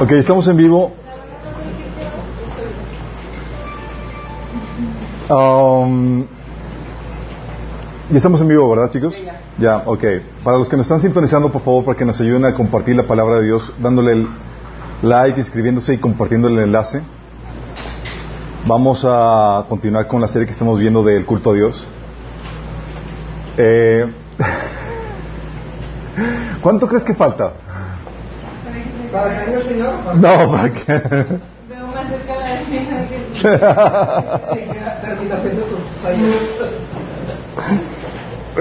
Ok, estamos en vivo. Um, ya estamos en vivo, ¿verdad, chicos? Ya, ok. Para los que nos están sintonizando, por favor, para que nos ayuden a compartir la palabra de Dios, dándole el like, inscribiéndose y compartiendo el enlace. Vamos a continuar con la serie que estamos viendo del culto a Dios. Eh, ¿Cuánto crees que falta? ¿Para que el Señor? No, para que... Veo más cerca la.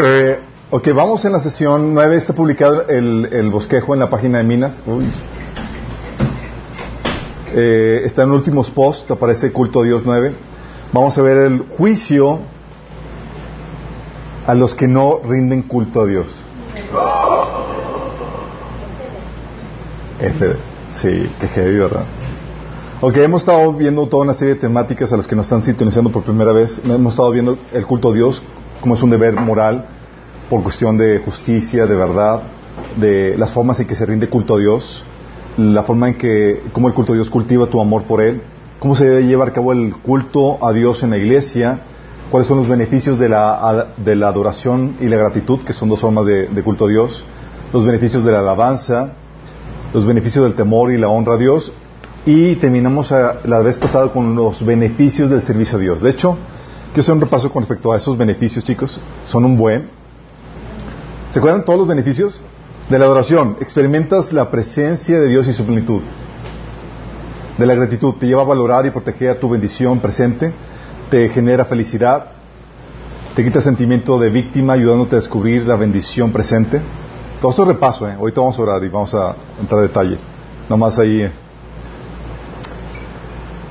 Eh, ok, vamos en la sesión 9. Está publicado el, el bosquejo en la página de Minas. Uy. Eh, está en últimos posts, aparece culto a Dios 9. Vamos a ver el juicio a los que no rinden culto a Dios. F, sí, que heavy, ¿verdad? Ok, hemos estado viendo toda una serie de temáticas a los que nos están sintonizando por primera vez. Hemos estado viendo el culto a Dios como es un deber moral por cuestión de justicia, de verdad, de las formas en que se rinde culto a Dios, la forma en que, cómo el culto a Dios cultiva tu amor por Él, cómo se debe llevar a cabo el culto a Dios en la iglesia, cuáles son los beneficios de la, de la adoración y la gratitud, que son dos formas de culto a Dios, los beneficios de la alabanza, los beneficios del temor y la honra a Dios, y terminamos a, la vez pasada con los beneficios del servicio a Dios. De hecho, quiero hacer un repaso con respecto a esos beneficios, chicos. Son un buen. ¿Se acuerdan todos los beneficios? De la adoración, experimentas la presencia de Dios y su plenitud. De la gratitud, te lleva a valorar y proteger tu bendición presente, te genera felicidad, te quita sentimiento de víctima, ayudándote a descubrir la bendición presente. Todo esto es repaso, ¿eh? ahorita vamos a orar y vamos a entrar a detalle. Nomás ahí. eh.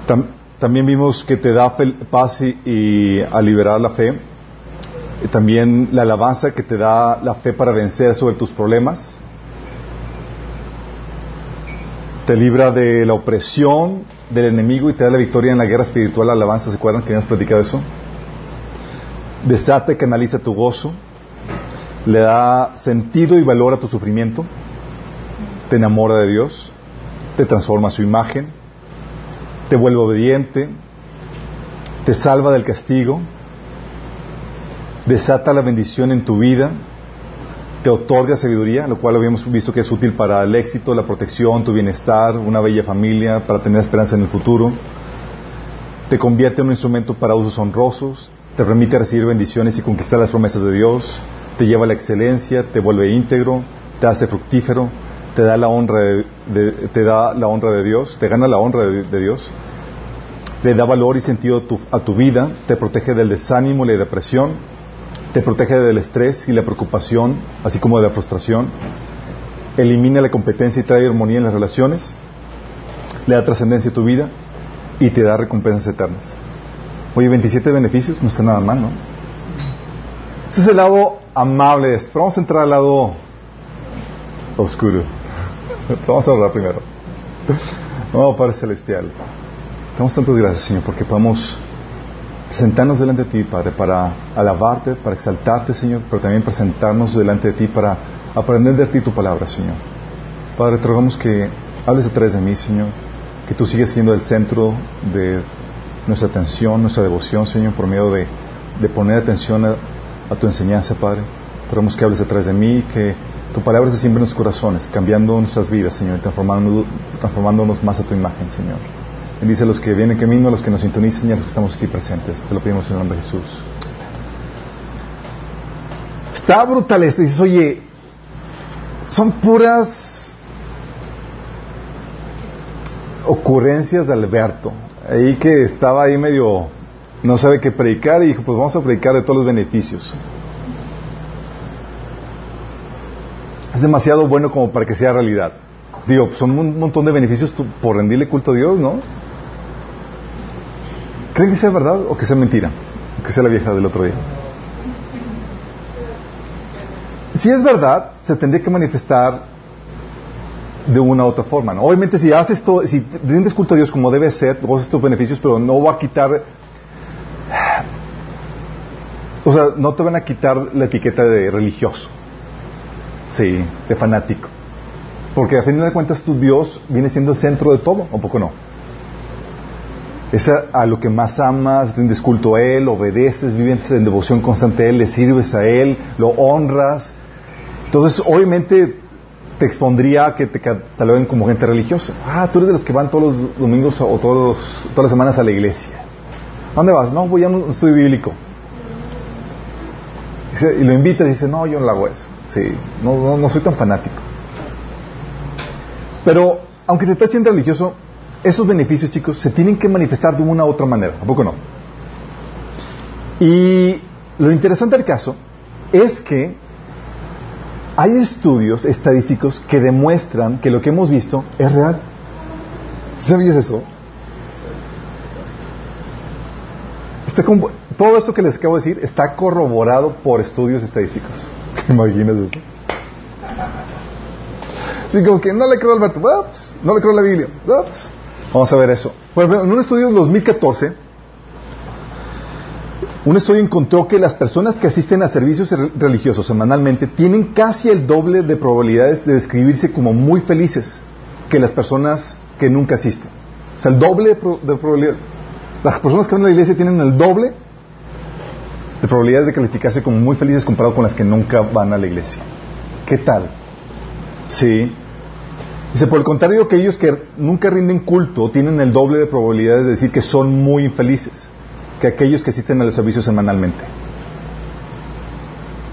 Tam- también vimos que te da paz y, a liberar la fe. Y también la alabanza que te da la fe para vencer sobre tus problemas. Te libra de la opresión del enemigo y te da la victoria en la guerra espiritual. La alabanza, ¿se acuerdan que habíamos platicado eso? Desata y canaliza tu gozo. Le da sentido y valor a tu sufrimiento. Te enamora de Dios. Te transforma su imagen. Te vuelve obediente. Te salva del castigo desata la bendición en tu vida, te otorga sabiduría, lo cual habíamos visto que es útil para el éxito, la protección, tu bienestar, una bella familia, para tener esperanza en el futuro, te convierte en un instrumento para usos honrosos, te permite recibir bendiciones y conquistar las promesas de Dios, te lleva a la excelencia, te vuelve íntegro, te hace fructífero, te da la honra de, te da la honra de Dios, te gana la honra de, Dios, le da valor y sentido a tu, a tu vida, te protege del desánimo y la depresión, te protege del estrés y la preocupación, así como de la frustración, elimina la competencia y trae armonía en las relaciones, le da trascendencia a tu vida y te da recompensas eternas. Oye, 27 beneficios, no está nada mal, ¿no? Ese es el lado amable pero vamos a entrar al lado oscuro. Vamos a orar primero. Oh, Padre Celestial, damos tantas gracias, Señor, porque podemos presentarnos delante de ti, Padre, para alabarte, para exaltarte, Señor, pero también presentarnos delante de ti para aprender de ti tu palabra, Señor. Padre, te rogamos que hables a través de mí, Señor, que tú sigues siendo el centro de nuestra atención, nuestra devoción, Señor, por medio de, de poner atención a, a tu enseñanza, Padre. Te rogamos que hables través de mí, que tu palabra se siembre en nuestros corazones, cambiando nuestras vidas, Señor, y transformándonos, más a tu imagen, Señor. Bendice a los que vienen en camino, a los que nos sintonizan y a los que estamos aquí presentes. Te lo pedimos en el nombre de Jesús. Está brutal esto. Dices, oye, son puras ocurrencias de Alberto. Ahí que estaba ahí medio, no sabe qué predicar y dijo, pues vamos a predicar de todos los beneficios. Es demasiado bueno como para que sea realidad. Digo, pues son un montón de beneficios por rendirle culto a Dios, ¿no? ¿Creen que sea verdad o que sea mentira? O que sea la vieja del otro día. Si es verdad, se tendría que manifestar de una u otra forma. ¿no? Obviamente, si haces todo, si rindes culto a Dios como debe ser, gozas estos beneficios, pero no va a quitar. O sea, no te van a quitar la etiqueta de religioso. Sí, de fanático. Porque a fin de cuentas tu Dios viene siendo el centro de todo, ¿o poco no? Es a, lo que más amas, rindes culto a Él, obedeces, vives en devoción constante a Él, le sirves a Él, lo honras. Entonces, obviamente, te expondría a que te cataloguen como gente religiosa. Ah, tú eres de los que van todos los domingos o todos todas las semanas a la iglesia. ¿A dónde vas? No, voy a un estudio bíblico. Y lo invita y dice, no, yo no hago eso. Sí, no, no, no soy tan fanático. Pero, aunque te tachen religioso, esos beneficios, chicos, se tienen que manifestar de una u otra manera. ¿A poco no? Y lo interesante del caso es que hay estudios estadísticos que demuestran que lo que hemos visto es real. ¿Sabías eso? Está todo esto que les acabo de decir está corroborado por estudios estadísticos. ¿Te imaginas eso? Así como que no le creo a Alberto, Ups, no le creo a la Biblia. Ups. Vamos a ver eso. Bueno, en un estudio de 2014, un estudio encontró que las personas que asisten a servicios religiosos semanalmente tienen casi el doble de probabilidades de describirse como muy felices que las personas que nunca asisten. O sea, el doble de probabilidades. Las personas que van a la iglesia tienen el doble de probabilidades de calificarse como muy felices comparado con las que nunca van a la iglesia. ¿Qué tal? Sí. Dice, por el contrario, aquellos que nunca rinden culto tienen el doble de probabilidades de decir que son muy infelices que aquellos que asisten a los servicios semanalmente.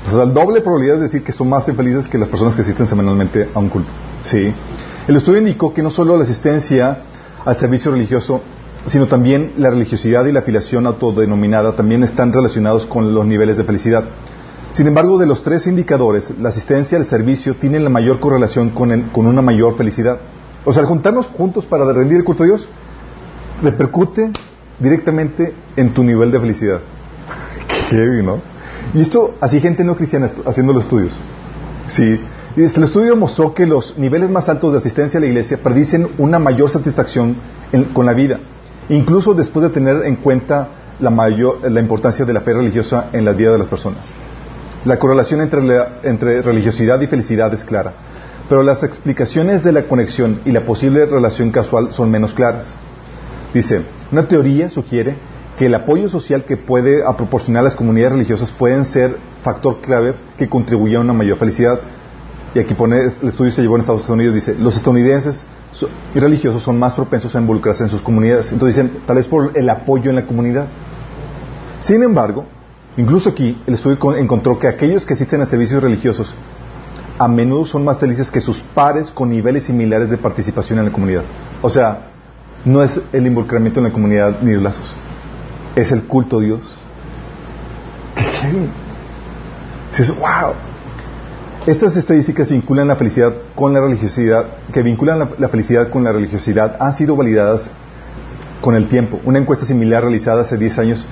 O sea, el doble probabilidad de decir que son más infelices que las personas que asisten semanalmente a un culto. Sí. El estudio indicó que no solo la asistencia al servicio religioso, sino también la religiosidad y la afiliación autodenominada también están relacionados con los niveles de felicidad. Sin embargo, de los tres indicadores, la asistencia al servicio tiene la mayor correlación con, el, con una mayor felicidad. O sea, al juntarnos juntos para rendir el culto a Dios, repercute directamente en tu nivel de felicidad. Qué heavy, ¿no? Y esto, así gente no cristiana haciendo los estudios. Sí. Y este, el estudio mostró que los niveles más altos de asistencia a la iglesia predicen una mayor satisfacción en, con la vida, incluso después de tener en cuenta la, mayor, la importancia de la fe religiosa en la vida de las personas. La correlación entre, la, entre religiosidad y felicidad es clara, pero las explicaciones de la conexión y la posible relación casual son menos claras. Dice, una teoría sugiere que el apoyo social que puede proporcionar las comunidades religiosas pueden ser factor clave que contribuye a una mayor felicidad. Y aquí pone, el estudio se llevó en Estados Unidos, dice, los estadounidenses y religiosos son más propensos a involucrarse en sus comunidades. Entonces dicen, tal vez por el apoyo en la comunidad. Sin embargo, incluso aquí el estudio encontró que aquellos que asisten a servicios religiosos a menudo son más felices que sus pares con niveles similares de participación en la comunidad. O sea, no es el involucramiento en la comunidad ni los lazos, es el culto a Dios. ¿Qué wow. Estas estadísticas vinculan la felicidad con la religiosidad, que vinculan la, felicidad con la religiosidad, han sido validadas con el tiempo. Una encuesta similar realizada hace 10 años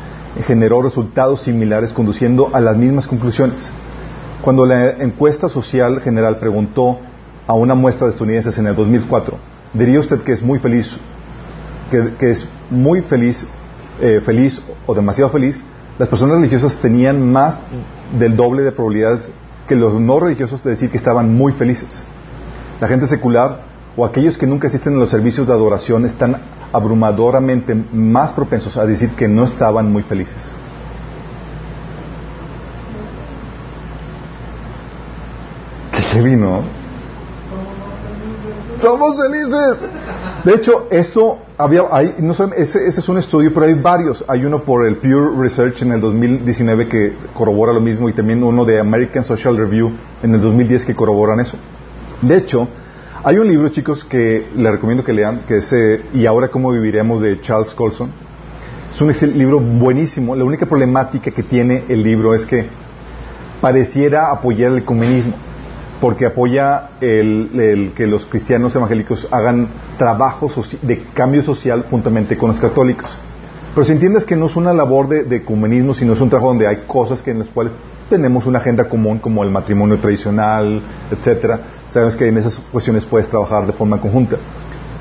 generó resultados similares conduciendo a las mismas conclusiones. Cuando la encuesta social general preguntó a una muestra de estadounidenses en el 2004, ¿diría usted que es muy feliz que, que es muy feliz, eh, feliz o demasiado feliz, las personas religiosas tenían más del doble de probabilidades que los no religiosos de decir que estaban muy felices. La gente secular o aquellos que nunca asisten a los servicios de adoración están abrumadoramente más propensos a decir que no estaban muy felices. Qué heavy, ¿no? Somos felices. De hecho, esto había, hay, no sé, ese, ese, es un estudio, pero hay varios. Hay uno por el Pure Research en el 2019 que corrobora lo mismo y también uno de American Social Review en el 2010 que corroboran eso. De hecho, hay un libro, chicos, que les recomiendo que lean, que es eh, Y ahora cómo viviremos de Charles Colson. Es un libro buenísimo. La única problemática que tiene el libro es que pareciera apoyar el comunismo porque apoya el, el, que los cristianos evangélicos hagan trabajo de cambio social juntamente con los católicos. Pero si entiendes que no es una labor de, de ecumenismo, sino es un trabajo donde hay cosas que en las cuales tenemos una agenda común, como el matrimonio tradicional, etcétera, sabes que en esas cuestiones puedes trabajar de forma conjunta.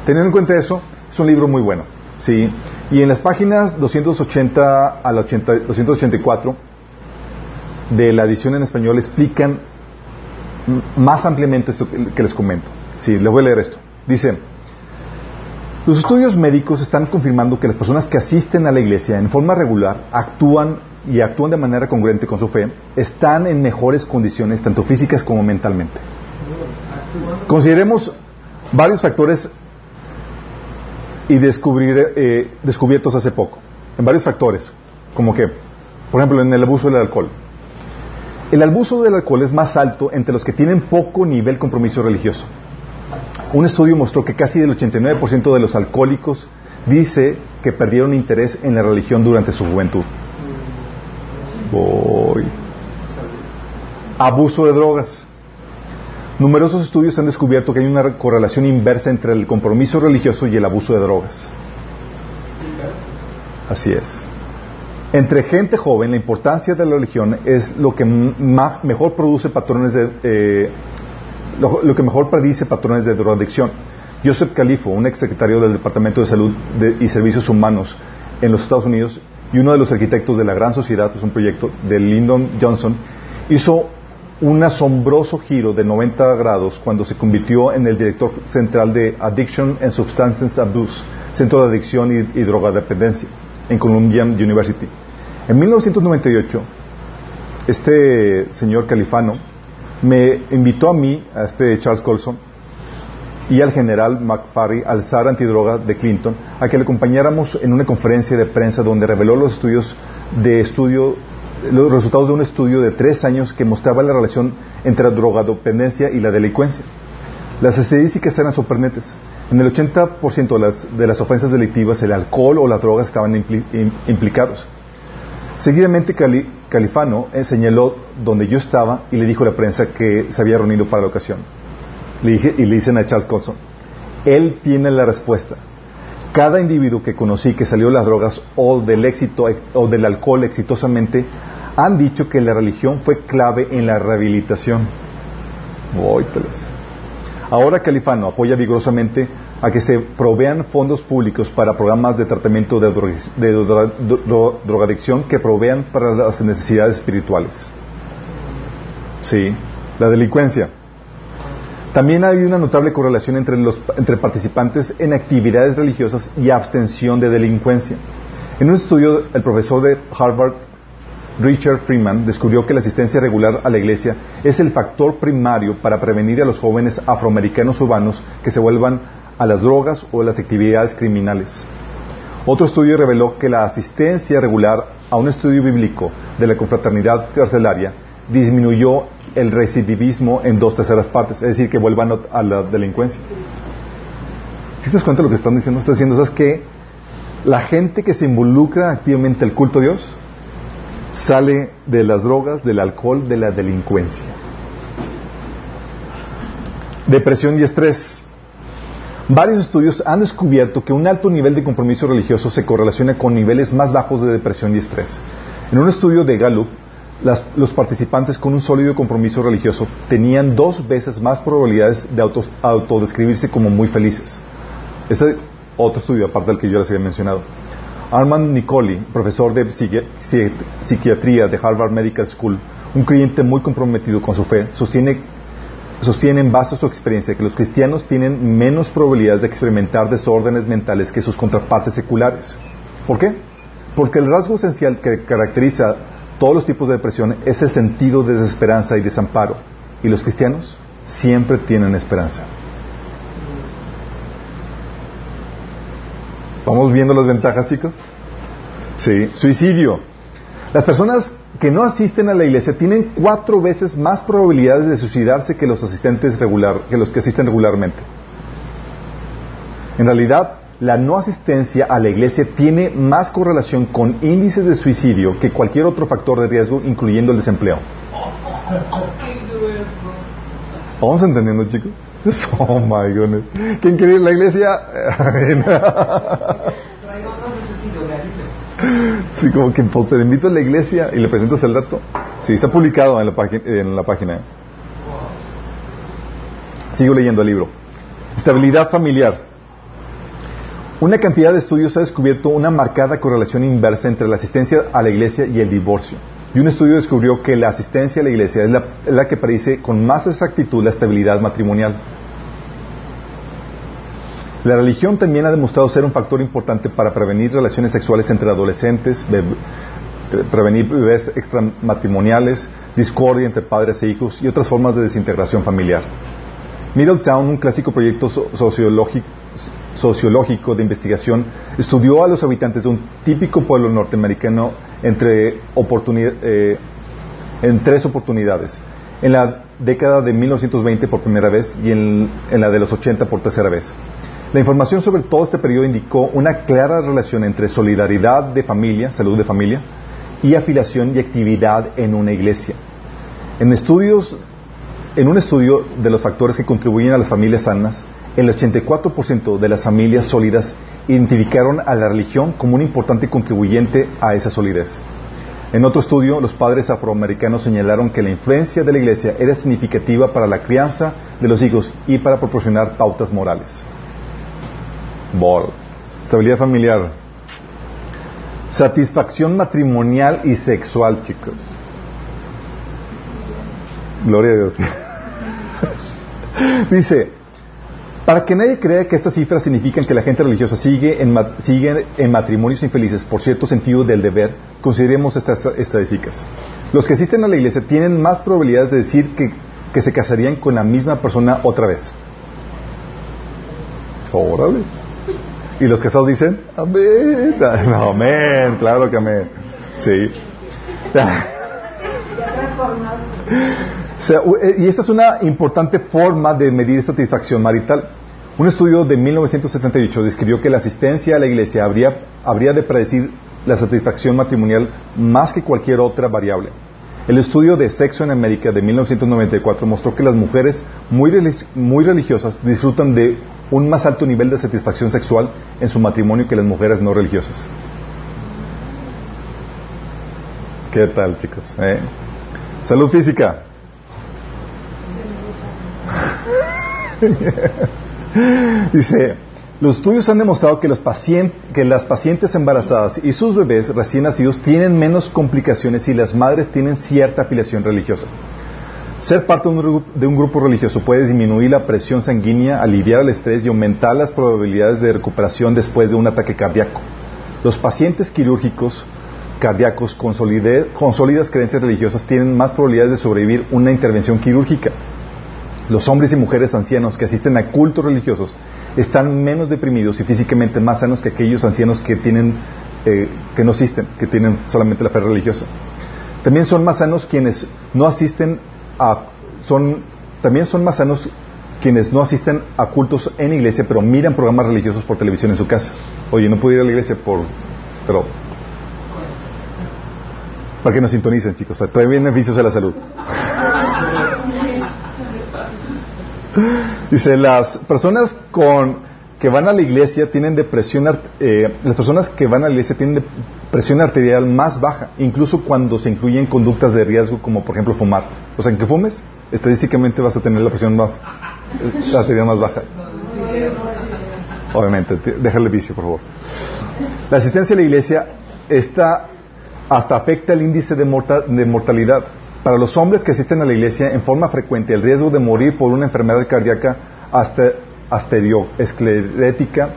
Teniendo en cuenta eso, es un libro muy bueno. ¿sí? Y en las páginas 280 al 80, 284 de la edición en español explican más ampliamente esto que les comento. Sí, le voy a leer esto. Dice, los estudios médicos están confirmando que las personas que asisten a la iglesia en forma regular actúan y actúan de manera congruente con su fe, están en mejores condiciones, tanto físicas como mentalmente. Consideremos varios factores y descubrir, eh, descubiertos hace poco, en varios factores, como que, por ejemplo, en el abuso del alcohol. El abuso del alcohol es más alto entre los que tienen poco nivel compromiso religioso. Un estudio mostró que casi el 89% de los alcohólicos dice que perdieron interés en la religión durante su juventud. Abuso de drogas. Numerosos estudios han descubierto que hay una correlación inversa entre el compromiso religioso y el abuso de drogas. Así es. Entre gente joven, la importancia de la religión es lo que mejor produce patrones de, eh, lo, que mejor predice patrones de drogadicción. Joseph Califo, un exsecretario del Departamento de Salud y Servicios Humanos en los Estados Unidos y uno de los arquitectos de la Gran Sociedad, es un proyecto de Lyndon Johnson, hizo un asombroso giro de 90 grados cuando se convirtió en el director central de Addiction and Substance Abuse, Centro de Adicción y, y Drogadependencia, en Columbia University. En 1998, este señor califano me invitó a mí, a este Charles Colson, y al general McFarry, al zar antidroga de Clinton, a que le acompañáramos en una conferencia de prensa donde reveló los estudios de estudio, los resultados de un estudio de tres años que mostraba la relación entre la drogadependencia y la delincuencia. Las estadísticas eran sorprendentes. En el 80% de las, de las ofensas delictivas, el alcohol o las drogas estaban implicados. Seguidamente Califano señaló donde yo estaba y le dijo a la prensa que se había reunido para la ocasión. Le dije, y le dicen a Charles Colson, él tiene la respuesta. Cada individuo que conocí que salió de las drogas o del éxito o del alcohol exitosamente han dicho que la religión fue clave en la rehabilitación. Ahora Califano apoya vigorosamente a que se provean fondos públicos para programas de tratamiento de, drogadicción que provean para las necesidades espirituales. Sí, la delincuencia. También hay una notable correlación entre, los, entre participantes en actividades religiosas y abstención de delincuencia. En un estudio, el profesor de Harvard, Richard Freeman, descubrió que la asistencia regular a la iglesia es el factor primario para prevenir a los jóvenes afroamericanos urbanos que se vuelvan a las drogas o a las actividades criminales. Otro estudio reveló que la asistencia regular a un estudio bíblico de la confraternidad carcelaria disminuyó el recidivismo en dos terceras partes, es decir, que vuelvan a la delincuencia. Si te das cuenta de lo que están diciendo? Están diciendo, ¿sabes que La gente que se involucra activamente el culto a Dios sale de las drogas, del alcohol, de la delincuencia. Depresión y estrés. Varios estudios han descubierto que un alto nivel de compromiso religioso se correlaciona con niveles más bajos de depresión y estrés. En un estudio de Gallup, los participantes con un sólido compromiso religioso tenían dos veces más probabilidades de autodescribirse como muy felices. Este otro estudio, aparte del que yo les había mencionado. Armand Nicoli, profesor de psiquiatría de Harvard Medical School, un cliente muy comprometido con su fe, sostiene sostiene en base a su experiencia que los cristianos tienen menos probabilidades de experimentar desórdenes mentales que sus contrapartes seculares. ¿Por qué? Porque el rasgo esencial que caracteriza todos los tipos de depresión es el sentido de desesperanza y desamparo. Y los cristianos siempre tienen esperanza. ¿Vamos viendo las ventajas, chicos? Sí. Suicidio. Las personas que no asisten a la iglesia tienen cuatro veces más probabilidades de suicidarse que los asistentes regular, que los que asisten regularmente. En realidad, la no asistencia a la iglesia tiene más correlación con índices de suicidio que cualquier otro factor de riesgo, incluyendo el desempleo. ¿Vamos entendiendo, chicos? Oh my goodness. ¿Quién quiere ir a la iglesia? Sí, como que pues, te invito a la iglesia y le presentas el dato. Sí, está publicado en la, página. Sigo leyendo el libro. Estabilidad familiar. Una cantidad de estudios ha descubierto una marcada correlación inversa entre la asistencia a la iglesia y el divorcio. Y un estudio descubrió que la asistencia a la iglesia es la, la que predice con más exactitud la estabilidad matrimonial. La religión también ha demostrado ser un factor importante para prevenir relaciones sexuales entre adolescentes, eh, prevenir bebés extramatrimoniales, discordia entre padres e hijos y otras formas de desintegración familiar. Middletown, un clásico proyecto sociológico, de investigación, estudió a los habitantes de un típico pueblo norteamericano entre eh, en tres oportunidades. En la década de 1920 por primera vez y en, en la de los 80 por tercera vez. La información sobre todo este periodo indicó una clara relación entre solidaridad de familia, salud de familia, y afiliación y actividad en una iglesia. En estudios en un estudio de los factores que contribuyen a las familias sanas, el 84% de las familias sólidas identificaron a la religión como un importante contribuyente a esa solidez. En otro estudio, los padres afroamericanos señalaron que la influencia de la iglesia era significativa para la crianza de los hijos y para proporcionar pautas morales. Bol. Estabilidad familiar. Satisfacción matrimonial y sexual, chicos. Gloria a Dios. Dice, para que nadie crea que estas cifras significan que la gente religiosa sigue en, sigue matrimonios infelices por cierto sentido del deber, consideremos estas estadísticas. Los que asisten a la iglesia tienen más probabilidades de decir que, que se casarían con la misma persona otra vez. Órale. Y los casados dicen, amén. amén, claro que amén. Sí. Eh, y esta es una importante forma de medir satisfacción marital. Un estudio de 1978 describió que la asistencia a la iglesia habría, habría de predecir la satisfacción matrimonial más que cualquier otra variable. El estudio de Sexo en América de 1994 mostró que las mujeres muy, muy religiosas disfrutan de un más alto nivel de satisfacción sexual en su matrimonio que las mujeres no religiosas. ¿Qué tal, chicos? ¿Eh? Salud física. Dice, los estudios han demostrado que, los que las pacientes embarazadas y sus bebés recién nacidos tienen menos complicaciones si las madres tienen cierta afiliación religiosa. Ser parte de un, grupo religioso puede disminuir la presión sanguínea, aliviar el estrés y aumentar las probabilidades de recuperación después de un ataque cardíaco. Los pacientes quirúrgicos cardíacos con, sólidas creencias religiosas tienen más probabilidades de sobrevivir una intervención quirúrgica. Los hombres y mujeres ancianos que asisten a cultos religiosos están menos deprimidos y físicamente más sanos que aquellos ancianos que tienen eh, que no asisten, que tienen solamente la fe religiosa. También son más sanos quienes no asisten son, también son más sanos quienes no asisten a cultos en iglesia, pero miran programas religiosos por televisión en su casa. Oye, no puedo ir a la iglesia por, pero para que nos sintonicen, chicos. trae beneficios a la salud. Dice, las personas con que van a la iglesia tienen depresión, eh, las personas que van a la iglesia tienen presión arterial más baja, incluso cuando se incluyen conductas de riesgo como por ejemplo fumar. O sea, en que fumes, estadísticamente vas a tener la presión más, arterial más baja. Obviamente, déjale vicio, por favor. La asistencia a la iglesia está, hasta afecta el índice de, mortalidad. Para los hombres que asisten a la iglesia en forma frecuente, el riesgo de morir por una enfermedad cardíaca hasta asterioesclerética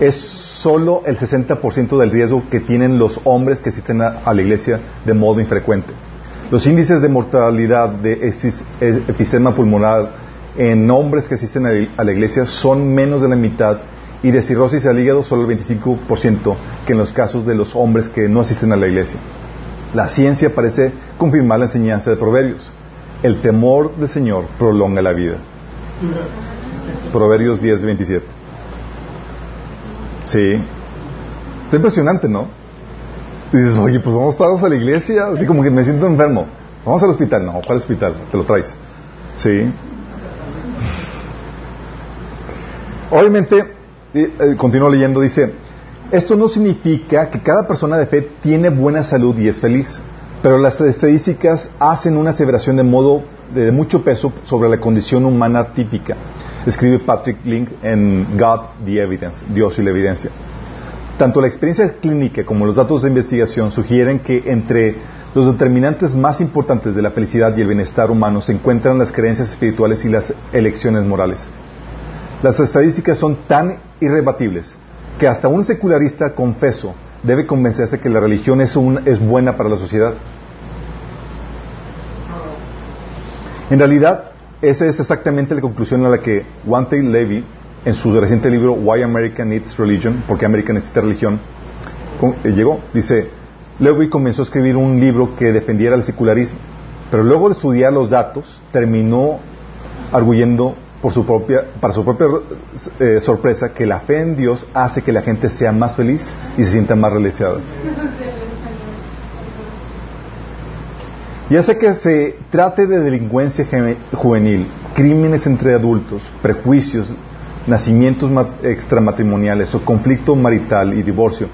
es solo el 60% del riesgo que tienen los hombres que asisten a, la iglesia de modo infrecuente. Los índices de mortalidad de efisema pulmonar en hombres que asisten a la iglesia son menos de la mitad y de cirrosis al hígado solo el 25% que en los casos de los hombres que no asisten a la iglesia. La ciencia parece confirmar la enseñanza de Proverbios. El temor del Señor prolonga la vida. Proverbios 10, 27. Sí. Está impresionante, ¿no? dices, oye, pues vamos todos a la iglesia, así como que me siento enfermo. Vamos al hospital. No, ¿cuál hospital? Te lo traes. Sí. Obviamente, eh, continúo leyendo, dice, esto no significa que cada persona de fe tiene buena salud y es feliz, pero las estadísticas hacen una aseveración de modo de mucho peso sobre la condición humana típica escribe Patrick Link en God the Evidence, Dios y la evidencia. Tanto la experiencia clínica como los datos de investigación sugieren que entre los determinantes más importantes de la felicidad y el bienestar humano se encuentran las creencias espirituales y las elecciones morales. Las estadísticas son tan irrebatibles que hasta un secularista confeso debe convencerse que la religión es, un, es buena para la sociedad. En realidad, esa es exactamente la conclusión a la que Wante Levy, en su reciente libro Why America Needs Religion, porque América necesita religión, eh, llegó. Dice, Levy comenzó a escribir un libro que defendiera el secularismo, pero luego de estudiar los datos, terminó arguyendo por su propia, para su propia eh, sorpresa que la fe en Dios hace que la gente sea más feliz y se sienta más realizada. Ya sea que se trate de delincuencia juvenil, crímenes entre adultos, prejuicios, nacimientos extramatrimoniales o conflicto marital y divorcio,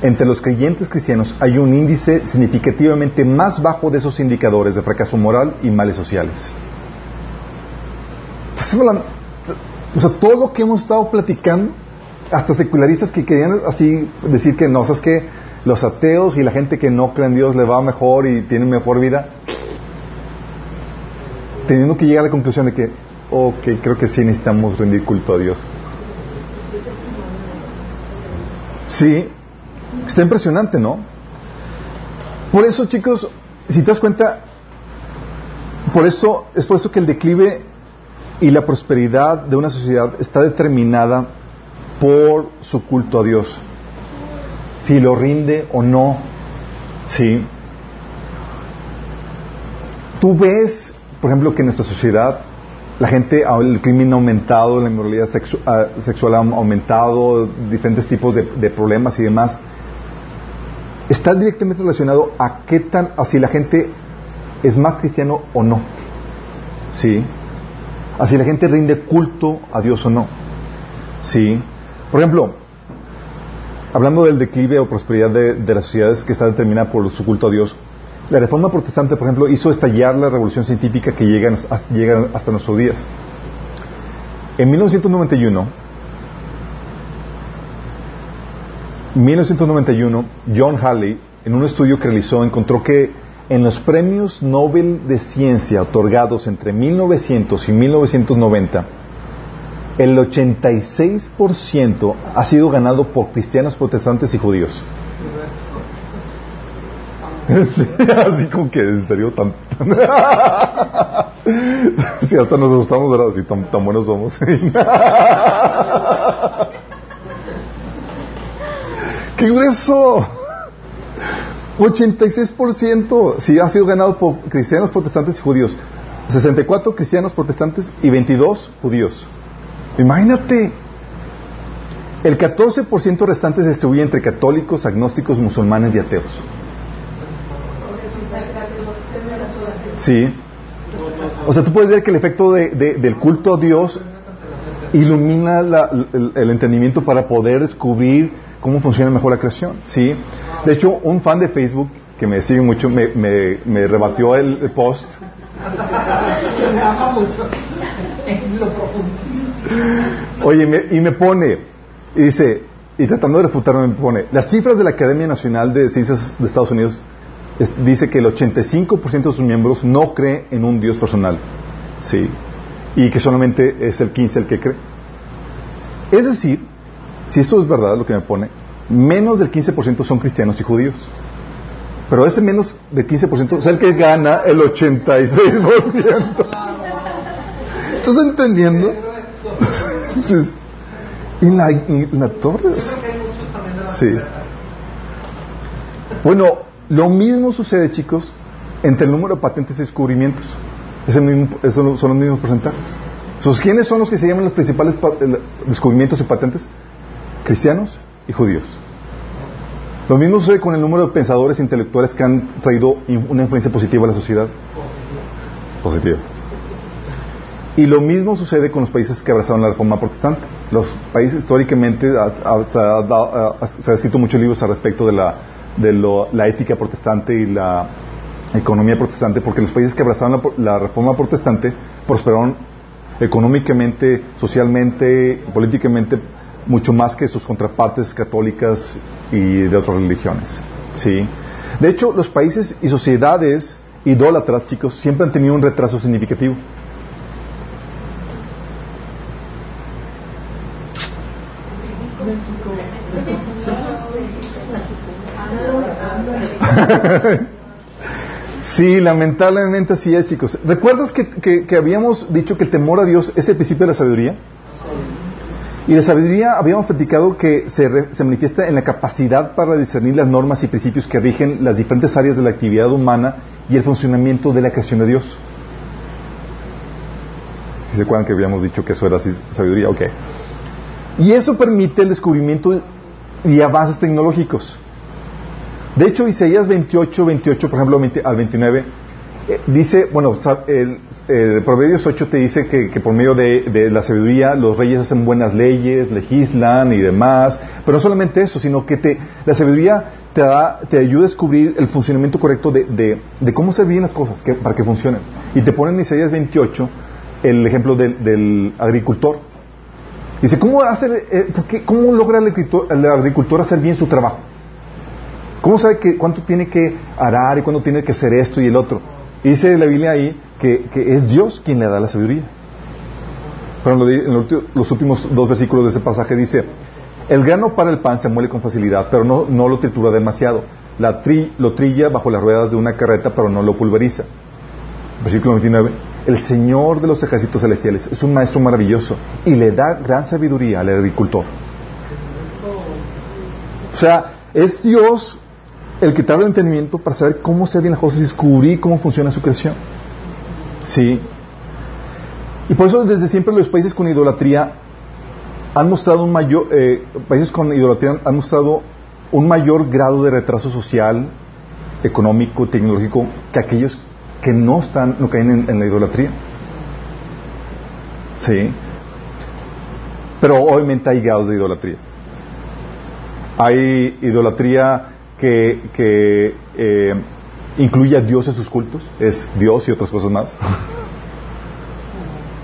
entre los creyentes cristianos hay un índice significativamente más bajo de esos indicadores de fracaso moral y males sociales. O sea, todo lo que hemos estado platicando, hasta secularistas que querían así decir que no, sabes que los ateos y la gente que no cree en Dios le va mejor y tiene mejor vida, teniendo que llegar a la conclusión de que, ok, creo que sí necesitamos rendir culto a Dios. Sí, está impresionante, ¿no? Por eso, chicos, si te das cuenta, por eso es por eso que el declive y la prosperidad de una sociedad está determinada por su culto a Dios. Si lo rinde o no. Sí. Tú ves, por ejemplo, que en nuestra sociedad la gente, el crimen ha aumentado, la inmoralidad ah, sexual ha aumentado, diferentes tipos de, problemas y demás. Está directamente relacionado a qué tan, a si la gente es más cristiano o no. Sí así la gente rinde culto a Dios o no. Sí. Por ejemplo, hablando del declive o prosperidad de, las sociedades que está determinada por su culto a Dios, la reforma protestante, por ejemplo, hizo estallar la revolución científica que llega, hasta nuestros días. En 1991, 1991, John Halley, en un estudio que realizó, encontró que en los premios Nobel de Ciencia otorgados entre 1900 y 1990, el 86% ha sido ganado por cristianos, protestantes y judíos. así como que en serio tan, si hasta nos asustamos verdad si tan, tan buenos somos qué grueso 86% sí ha sido ganado por cristianos, protestantes y judíos. 64 cristianos, protestantes y 22 judíos. Imagínate. El 14% restante se distribuye entre católicos, agnósticos, musulmanes y ateos. Sí. O sea, tú puedes ver que el efecto del culto a Dios ilumina el entendimiento para poder descubrir cómo funciona mejor la creación. ¿sí? De hecho, un fan de Facebook que me sigue mucho me, me, rebatió el, post. Me. Oye, y me pone, y dice, y tratando de refutarme, me pone, las cifras de la Academia Nacional de Ciencias de Estados Unidos dice que el 85% de sus miembros no cree en un Dios personal. Sí. Y que solamente es el 15 el que cree. Es decir, si esto es verdad lo que me pone, menos del 15% son cristianos y judíos. Pero ese menos del 15% es el que gana el 86%. ¿Estás entendiendo? Y la, la torre. Sí. Bueno, lo mismo sucede, chicos, entre el número de patentes y descubrimientos. Es mismo, son los mismos porcentajes. ¿Quiénes son los que se llaman los principales descubrimientos y patentes? cristianos y judíos. Lo mismo sucede con el número de pensadores e intelectuales que han traído una influencia positiva a la sociedad. Positiva. Y lo mismo sucede con los países que abrazaron la reforma protestante. Los países históricamente se, ha, escrito muchos libros al respecto de, la, de la ética protestante y la economía protestante, porque los países que abrazaron la, la reforma protestante prosperaron económicamente, socialmente, políticamente mucho más que sus contrapartes católicas y de otras religiones. ¿sí? De hecho, los países y sociedades idólatras, chicos, siempre han tenido un retraso significativo. Sí, lamentablemente así es, chicos. ¿Recuerdas que, que- que habíamos dicho que el temor a Dios es el principio de la sabiduría? Y la sabiduría habíamos platicado que se, re- se manifiesta en la capacidad para discernir las normas y principios que rigen las diferentes áreas de la actividad humana y el funcionamiento de la creación de Dios. ¿Sí ¿Se acuerdan que habíamos dicho que eso era así, sabiduría? Ok. Y eso permite el descubrimiento y avances tecnológicos. De hecho, Isaías 28, 28, por ejemplo, 20 al 29, eh, dice, bueno, el, Proverbios 8 te dice que, que por medio de, la sabiduría los reyes hacen buenas leyes, legislan y demás, pero no solamente eso, sino que te, la sabiduría te, da, te ayuda a descubrir el funcionamiento correcto de, de, de cómo se bien las cosas que- para que funcionen. Y te pone en Isaías 28 el ejemplo del, del agricultor. Dice, ¿cómo, hace, eh, ¿cómo logra el agricultor, hacer bien su trabajo? ¿Cómo sabe que, cuánto tiene que arar y cuándo tiene que hacer esto y el otro? Y dice la Biblia ahí que, que es Dios quien le da la sabiduría. Pero en, los últimos dos versículos de ese pasaje dice, el grano para el pan se muele con facilidad, pero no, no lo tritura demasiado. La tri- lo trilla bajo las ruedas de una carreta, pero no lo pulveriza. Versículo 29. El Señor de los ejércitos celestiales es un maestro maravilloso y le da gran sabiduría al agricultor. O sea, es Dios el que te abre el entendimiento para saber cómo se bien las cosas y descubrir cómo funciona su creación. Sí. Y por eso desde siempre los países con idolatría han mostrado un mayor, eh, países con idolatría han mostrado un mayor grado de retraso social, económico, tecnológico que aquellos que no están, no caen en, la idolatría. Sí. Pero obviamente hay grados de idolatría. Hay idolatría que, que eh, incluye a Dios en sus cultos, es Dios y otras cosas más.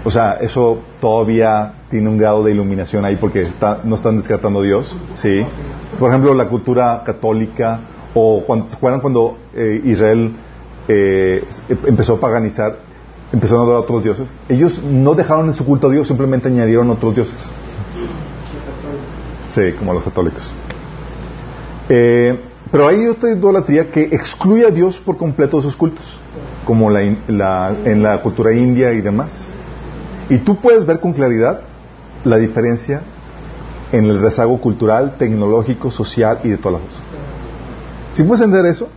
O sea, eso todavía tiene un grado de iluminación ahí porque está- no están descartando a Dios, ¿sí? Por ejemplo, la cultura católica o cuando, ¿se acuerdan cuando eh, Israel eh, em- empezó a paganizar, empezaron a adorar a otros dioses? Ellos no dejaron en su culto a Dios, simplemente añadieron otros dioses. Sí, como los católicos. Eh, pero hay otra idolatría que excluye a Dios por completo de sus cultos, como la la- en la cultura india y demás. Y tú puedes ver con claridad la diferencia en el rezago cultural, tecnológico, social y de todas las cosas. ¿Sí puedes entender eso?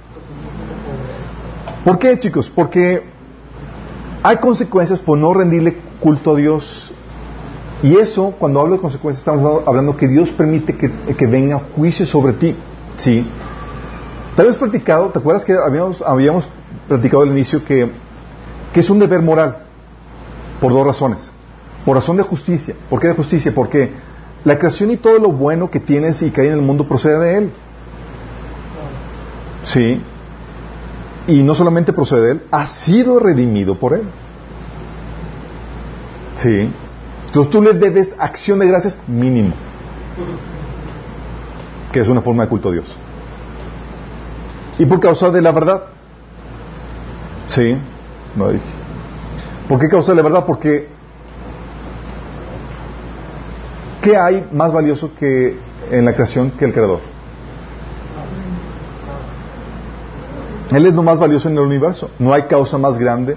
¿Por qué, chicos? Porque hay consecuencias por no rendirle culto a Dios. Y eso, cuando hablo de consecuencias, estamos hablando que Dios permite que, venga juicio sobre ti. Sí. Te habías platicado, ¿te acuerdas que habíamos, habíamos platicado al inicio que, que es un deber moral? Por dos razones. Por razón de justicia. ¿Por qué de justicia? Porque la creación y todo lo bueno que tienes y que hay en el mundo procede de Él. Sí. Y no solamente procede de Él, ha sido redimido por Él. Sí. Entonces tú le debes acción de gracias mínimo. Que es una forma de culto a Dios. Y por causa de la verdad. Sí. No dije. ¿Por qué causa de la verdad? Porque ¿qué hay más valioso que en la creación que el creador? Él es lo más valioso en el universo. No hay causa más grande.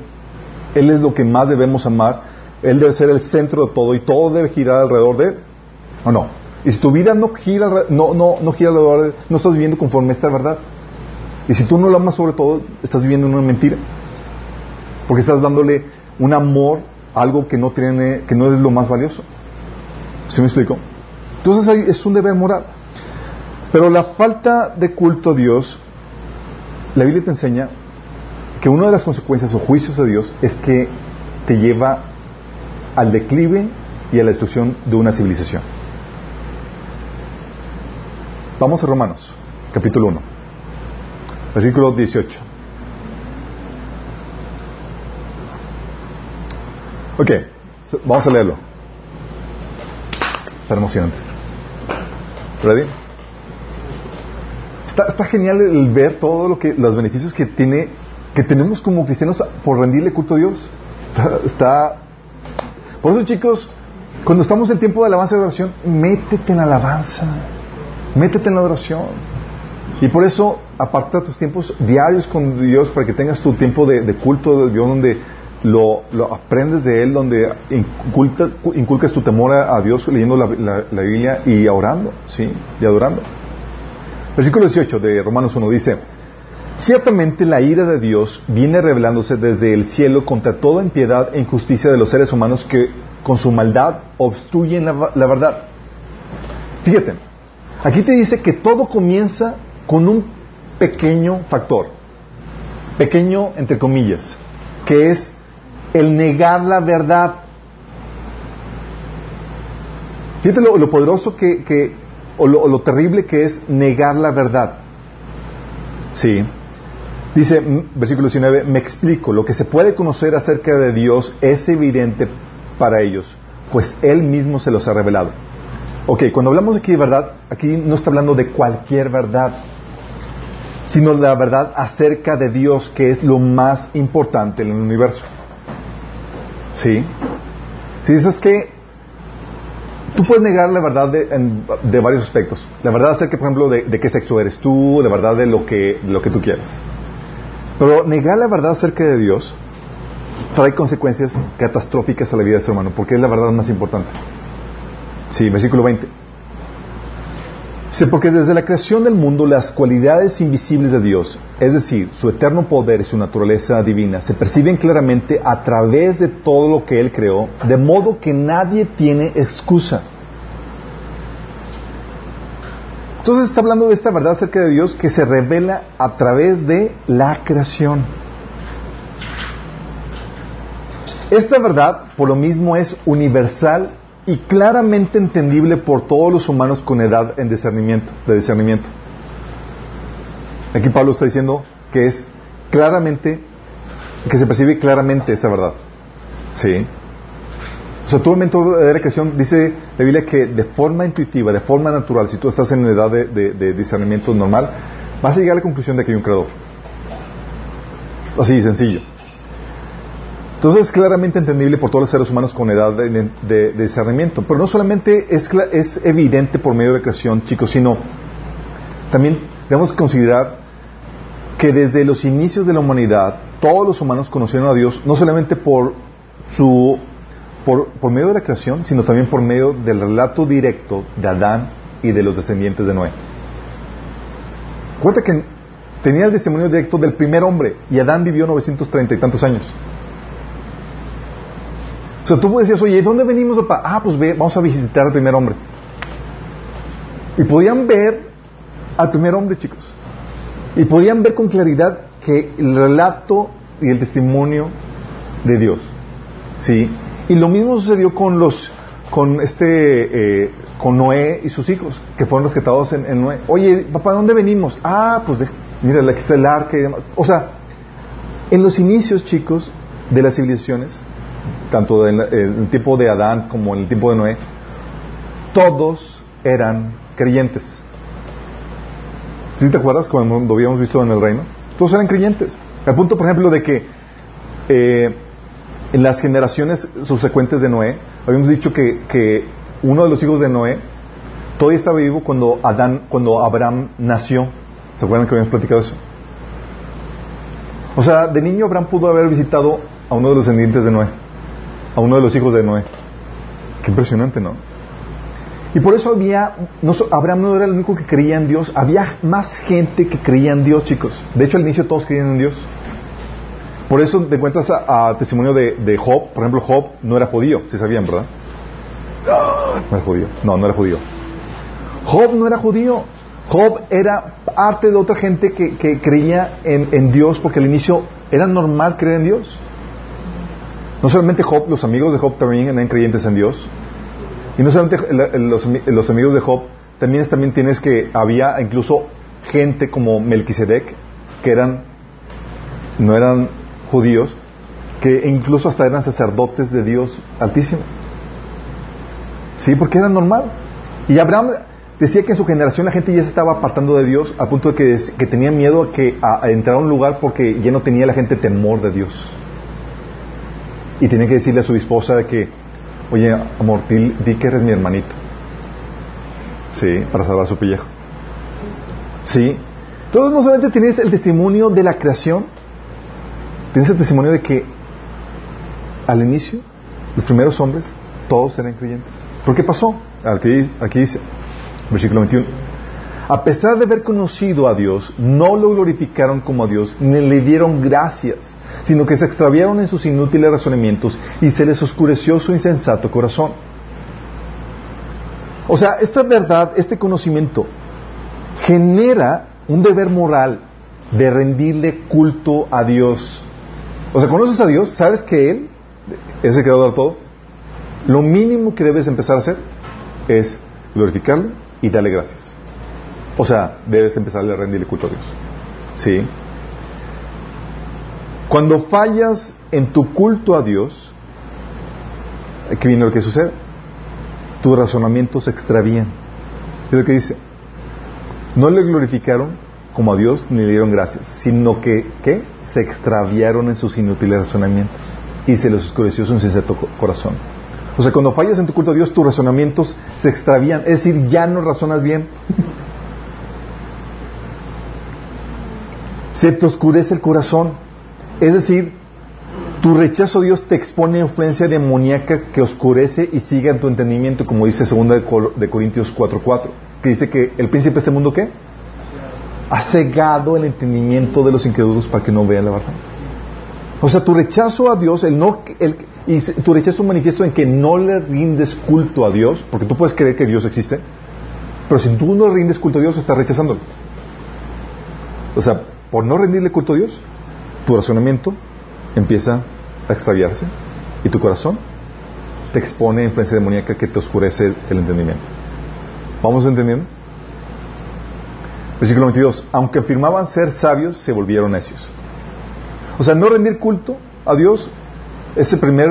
Él es lo que más debemos amar. Él debe ser el centro de todo y todo debe girar alrededor de él. ¿O no? Y si tu vida no gira, no, no, no gira alrededor de él, no estás viviendo conforme a esta verdad. Y si tú no lo amas sobre todo, estás viviendo en una mentira. Porque estás dándole un amor a algo que no tiene, que no es lo más valioso. ¿Sí me explico? Entonces es un deber moral. Pero la falta de culto a Dios, la Biblia te enseña que una de las consecuencias o juicios de Dios es que te lleva al declive y a la destrucción de una civilización. Vamos a Romanos, capítulo 1, versículo 18. Ok, vamos a leerlo. Está emocionante esto. ¿Ready? Está, genial el ver todo lo que los beneficios que tiene que tenemos como cristianos por rendirle culto a Dios. Está, está- por eso chicos, Cuando estamos en tiempo de alabanza y oración, métete en alabanza, métete en la oración. Y por eso, aparta tus tiempos diarios con Dios para que tengas tu tiempo de, culto de Dios donde lo, aprendes de Él, donde inculcas tu temor a, Dios leyendo la, la, Biblia y orando, ¿sí? Y adorando. Versículo 18 de Romanos 1 dice, Ciertamente la ira de Dios viene revelándose desde el cielo contra toda impiedad e injusticia de los seres humanos que con su maldad obstruyen la, verdad. Fíjate, aquí te dice que todo comienza con un pequeño factor, pequeño entre comillas, que es el negar la verdad. Fíjate lo, poderoso que, o lo, terrible que es negar la verdad. Sí. Dice, versículo 19, me explico, lo que se puede conocer acerca de Dios es evidente para ellos, pues Él mismo se los ha revelado. Ok, cuando hablamos aquí de verdad, aquí no está hablando de cualquier verdad, sino de la verdad acerca de Dios, que es lo más importante en el universo. ¿Sí? Si dices que tú puedes negar la verdad de, varios aspectos. La verdad acerca, por ejemplo, de, qué sexo eres tú, la verdad de lo que, de lo que tú quieres. Pero negar la verdad acerca de Dios trae consecuencias catastróficas a la vida del ser humano, porque es la verdad más importante. Sí, versículo 20. Dice, porque desde la creación del mundo las cualidades invisibles de Dios, es decir, su eterno poder y su naturaleza divina, se perciben claramente a través de todo lo que Él creó, de modo que nadie tiene excusa. Entonces está hablando de esta verdad acerca de Dios que se revela a través de la creación. Esta verdad, por lo mismo, es universal y claramente entendible por todos los humanos con edad en discernimiento, de discernimiento. Aquí Pablo está diciendo que es claramente, que se percibe claramente esa verdad. Sí. O sea, tu momento de la creación dice la Biblia que de forma intuitiva, de forma natural, si tú estás en la edad de, discernimiento normal, vas a llegar a la conclusión de que hay un creador. Así, sencillo. Entonces es claramente entendible por todos los seres humanos con edad de, discernimiento. Pero no solamente es, evidente por medio de creación, chicos, sino también debemos considerar que desde los inicios de la humanidad, todos los humanos conocieron a Dios no solamente por su por, medio de la creación, sino también por medio del relato directo de Adán y de los descendientes de Noé. Recuerda que tenía el testimonio directo del primer hombre y Adán vivió 930 y tantos años. O sea, tú decías, oye, ¿dónde venimos, papá? Ah, pues ve, vamos a visitar al primer hombre. Y podían ver al primer hombre, chicos. Y podían ver con claridad que el relato y el testimonio de Dios, ¿sí? Y lo mismo sucedió con los, con este, eh, con Noé y sus hijos, que fueron rescatados en, Noé. Oye, papá, ¿dónde venimos? Ah, pues mira, el estelar que O sea, en los inicios, chicos, de las civilizaciones, tanto en, el tiempo de Adán como en el tiempo de Noé, todos eran creyentes. ¿Sí te acuerdas cuando habíamos visto en el reino? Todos eran creyentes. Al punto, por ejemplo, de que eh, en las generaciones subsecuentes de Noé, habíamos dicho que, uno de los hijos de Noé todavía estaba vivo cuando Adán, cuando Abraham nació. ¿Se acuerdan que habíamos platicado eso? O sea, de niño Abraham pudo haber visitado a uno de los descendientes de Noé, a uno de los hijos de Noé. Qué impresionante, ¿no? Y por eso había, no, Abraham no era el único que creía en Dios, había más gente que creía en Dios, chicos. De hecho, al inicio todos creían en Dios. Por eso te encuentras a, testimonio de, Job. Por ejemplo, Job no era judío, si sabían, ¿verdad? No era judío. No, no era judío. Job no era judío. Job era parte de otra gente que, creía en, Dios porque al inicio era normal creer en Dios. No solamente Job, los amigos de Job también eran creyentes en Dios. Y no solamente los, amigos de Job, también, también tienes que había incluso gente como Melquisedec que eran no eran judíos que incluso hasta eran sacerdotes de Dios Altísimo. Sí, porque era normal. Y Abraham decía que en su generación la gente ya se estaba apartando de Dios a punto de que, que tenía miedo a, que, a, entrar a un lugar porque ya no tenía la gente temor de Dios. Y tenía que decirle a su esposa de que, Oye, amor, di, di que eres mi hermanito. Sí, para salvar su pellejo. Sí. Entonces no solamente tienes el testimonio de la creación, tienes el testimonio de que al inicio, los primeros hombres, todos eran creyentes. ¿Por qué pasó? Aquí, aquí dice, versículo 21. A pesar de haber conocido a Dios, no lo glorificaron como a Dios, ni le dieron gracias, sino que se extraviaron en sus inútiles razonamientos y se les oscureció su insensato corazón. O sea, esta verdad, este conocimiento, genera un deber moral de rendirle culto a Dios. O sea, conoces a Dios, sabes que Él es el creador de todo. Lo mínimo que debes empezar a hacer es glorificarlo y darle gracias. O sea, debes empezar a rendirle culto a Dios. ¿Sí? Cuando fallas en tu culto a Dios, aquí viene lo que sucede. Tus razonamientos se extravían. Es lo que dice. No le glorificaron como a Dios ni le dieron gracias, sino que ¿qué? se extraviaron en sus inútiles razonamientos y se les oscureció su insensato corazón. O sea, cuando fallas en tu culto a Dios, tus razonamientos se extravían, es decir, ya no razonas bien. Se te oscurece el corazón. Es decir, tu rechazo a Dios te expone a influencia demoníaca que oscurece y sigue en tu entendimiento, como dice 2 de Corintios 4.4, que dice que el príncipe de este mundo, ¿qué? Ha cegado el entendimiento de los incrédulos para que no vean la verdad. O sea, tu rechazo a Dios, el no, el, y tu rechazo manifiesto en que no le rindes culto a Dios, porque tú puedes creer que Dios existe, pero si tú no rindes culto a Dios, estás rechazándolo. O sea, por no rendirle culto a Dios, tu razonamiento empieza a extraviarse y tu corazón te expone a influencia demoníaca que te oscurece el entendimiento. ¿Vamos entendiendo? Versículo 22. Aunque afirmaban ser sabios, se volvieron necios. O sea, no rendir culto a Dios es el primer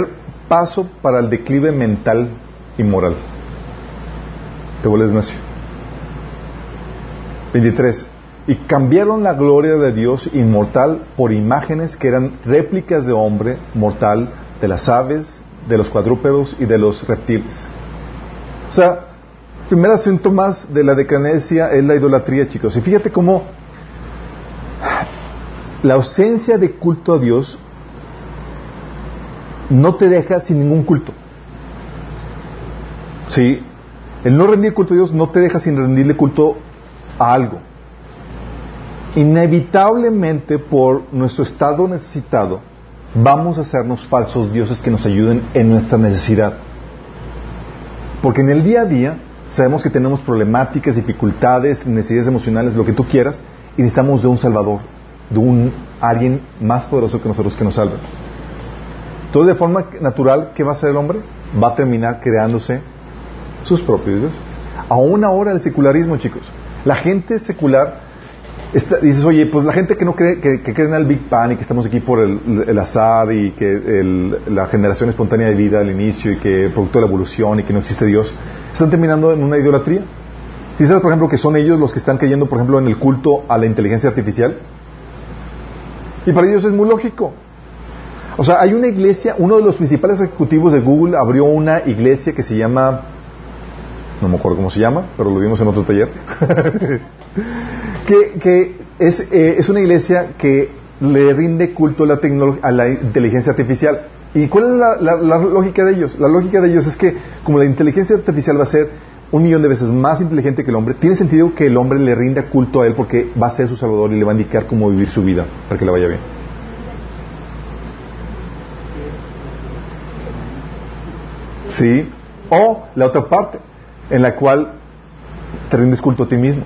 paso para el declive mental y moral. Te vuelves necio. 23. Y cambiaron la gloria de Dios inmortal por imágenes que eran réplicas de hombre mortal, de las aves, de los cuadrúpedos y de los reptiles. O sea, el primer síntomas de la decadencia es la idolatría, chicos. Y fíjate cómo la ausencia de culto a Dios no te deja sin ningún culto. Sí, el no rendir culto a Dios no te deja sin rendirle culto a algo. Inevitablemente por nuestro estado necesitado, vamos a hacernos falsos dioses que nos ayuden en nuestra necesidad. Porque en el día a día sabemos que tenemos problemáticas, dificultades, necesidades emocionales, lo que tú quieras, y necesitamos de un Salvador, de un alguien más poderoso que nosotros que nos salve. Entonces, de forma natural, ¿qué va a hacer el hombre? Va a terminar creándose sus propios dioses. Aún ahora el secularismo, chicos. La gente secular, dices, oye, pues la gente que no cree, que, cree en el Big Bang y que estamos aquí por el, azar y que la generación espontánea de vida al inicio y que producto de la evolución y que no existe Dios, están terminando en una idolatría. ¿Sí sabes, por ejemplo, que son ellos los que están cayendo, por ejemplo, en el culto a la inteligencia artificial? Y para ellos es muy lógico. O sea, hay una iglesia, uno de los principales ejecutivos de Google abrió una iglesia que se llama, no me acuerdo cómo se llama, pero lo vimos en otro taller, que, es, eh, es, una iglesia que le rinde culto a la, a la inteligencia artificial. ¿Y cuál es la, lógica de ellos? La lógica de ellos es que como la inteligencia artificial va a ser un millón de veces más inteligente que el hombre, tiene sentido que el hombre le rinda culto a él porque va a ser su salvador y le va a indicar cómo vivir su vida para que le vaya bien. ¿Sí? O la otra parte, en la cual te rindes culto a ti mismo,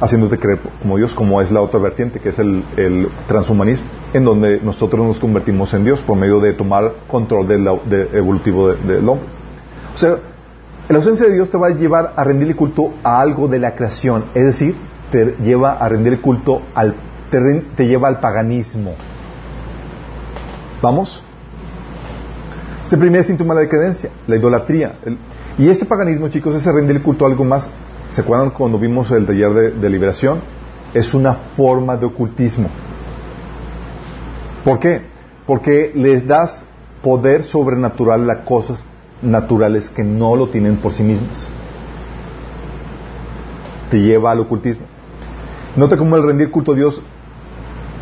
haciéndote creer como Dios, como es la otra vertiente, que es el, transhumanismo, en donde nosotros nos convertimos en Dios por medio de tomar control del evolutivo del hombre. O sea, la ausencia de Dios te va a llevar a rendirle culto a algo de la creación, es decir, te lleva a rendir culto al, te, lleva al paganismo. ¿Vamos? Es el primer síntoma de la decadencia, la idolatría. y este paganismo, chicos, ese rendir culto a algo más, ¿se acuerdan cuando vimos el taller de, liberación? Es una forma de ocultismo. ¿Por qué? Porque les das poder sobrenatural a cosas naturales que no lo tienen por sí mismas. Te lleva al ocultismo. Nota cómo el rendir culto a Dios,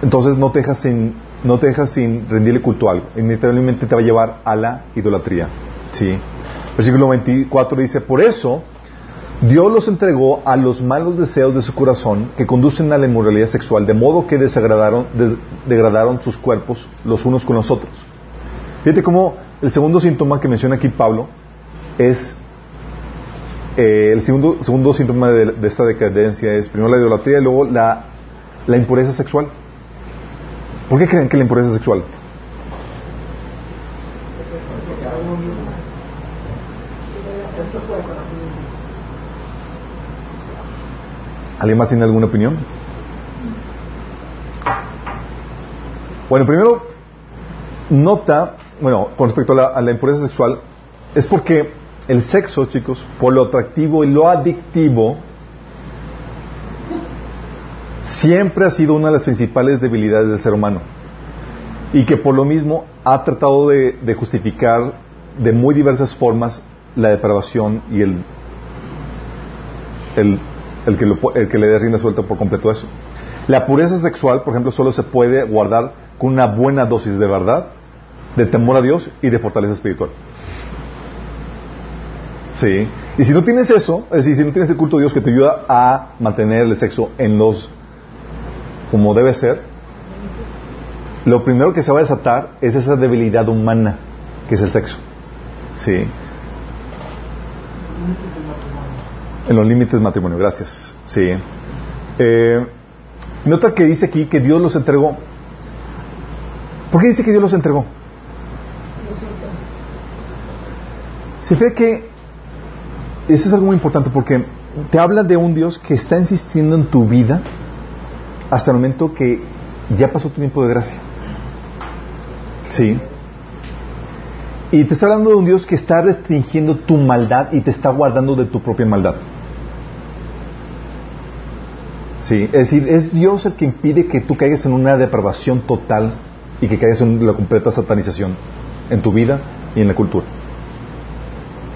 entonces no te dejas sin, no te dejas sin rendirle culto a algo. Inevitablemente te va a llevar a la idolatría. ¿Sí? Versículo 24 dice, por eso Dios los entregó a los malos deseos de su corazón que conducen a la inmoralidad sexual, de modo que desagradaron, degradaron sus cuerpos los unos con los otros. Fíjate cómo el segundo síntoma que menciona aquí Pablo es eh, el segundo, segundo síntoma de, esta decadencia es primero la idolatría y luego la, la impureza sexual. ¿Por qué creen que la impureza sexual? ¿Alguien más tiene alguna opinión? Bueno, primero, nota, bueno, con respecto a la, impureza sexual, es porque el sexo, chicos, por lo atractivo y lo adictivo, siempre ha sido una de las principales debilidades del ser humano. Y que por lo mismo ha tratado de, de justificar de muy diversas formas la depravación y el, el el que, el que le dé rienda suelta por completo eso. La pureza sexual, por ejemplo, solo se puede guardar con una buena dosis de verdad, de temor a Dios y de fortaleza espiritual. Sí. Y si no tienes eso, es decir, si no tienes el culto de Dios que te ayuda a mantener el sexo en los como debe ser, lo primero que se va a desatar es esa debilidad humana que es el sexo. Sí. En los límites matrimonio, gracias. Sí. Eh, nota que dice aquí que Dios los entregó. ¿Por qué dice que Dios los entregó? Se ve que eso es algo muy importante porque te habla de un Dios que está insistiendo en tu vida hasta el momento que ya pasó tu tiempo de gracia. Sí. Y te está hablando de un Dios que está restringiendo tu maldad y te está guardando de tu propia maldad. Sí, es decir, es Dios el que impide que tú caigas en una depravación total y que caigas en la completa satanización en tu vida y en la cultura.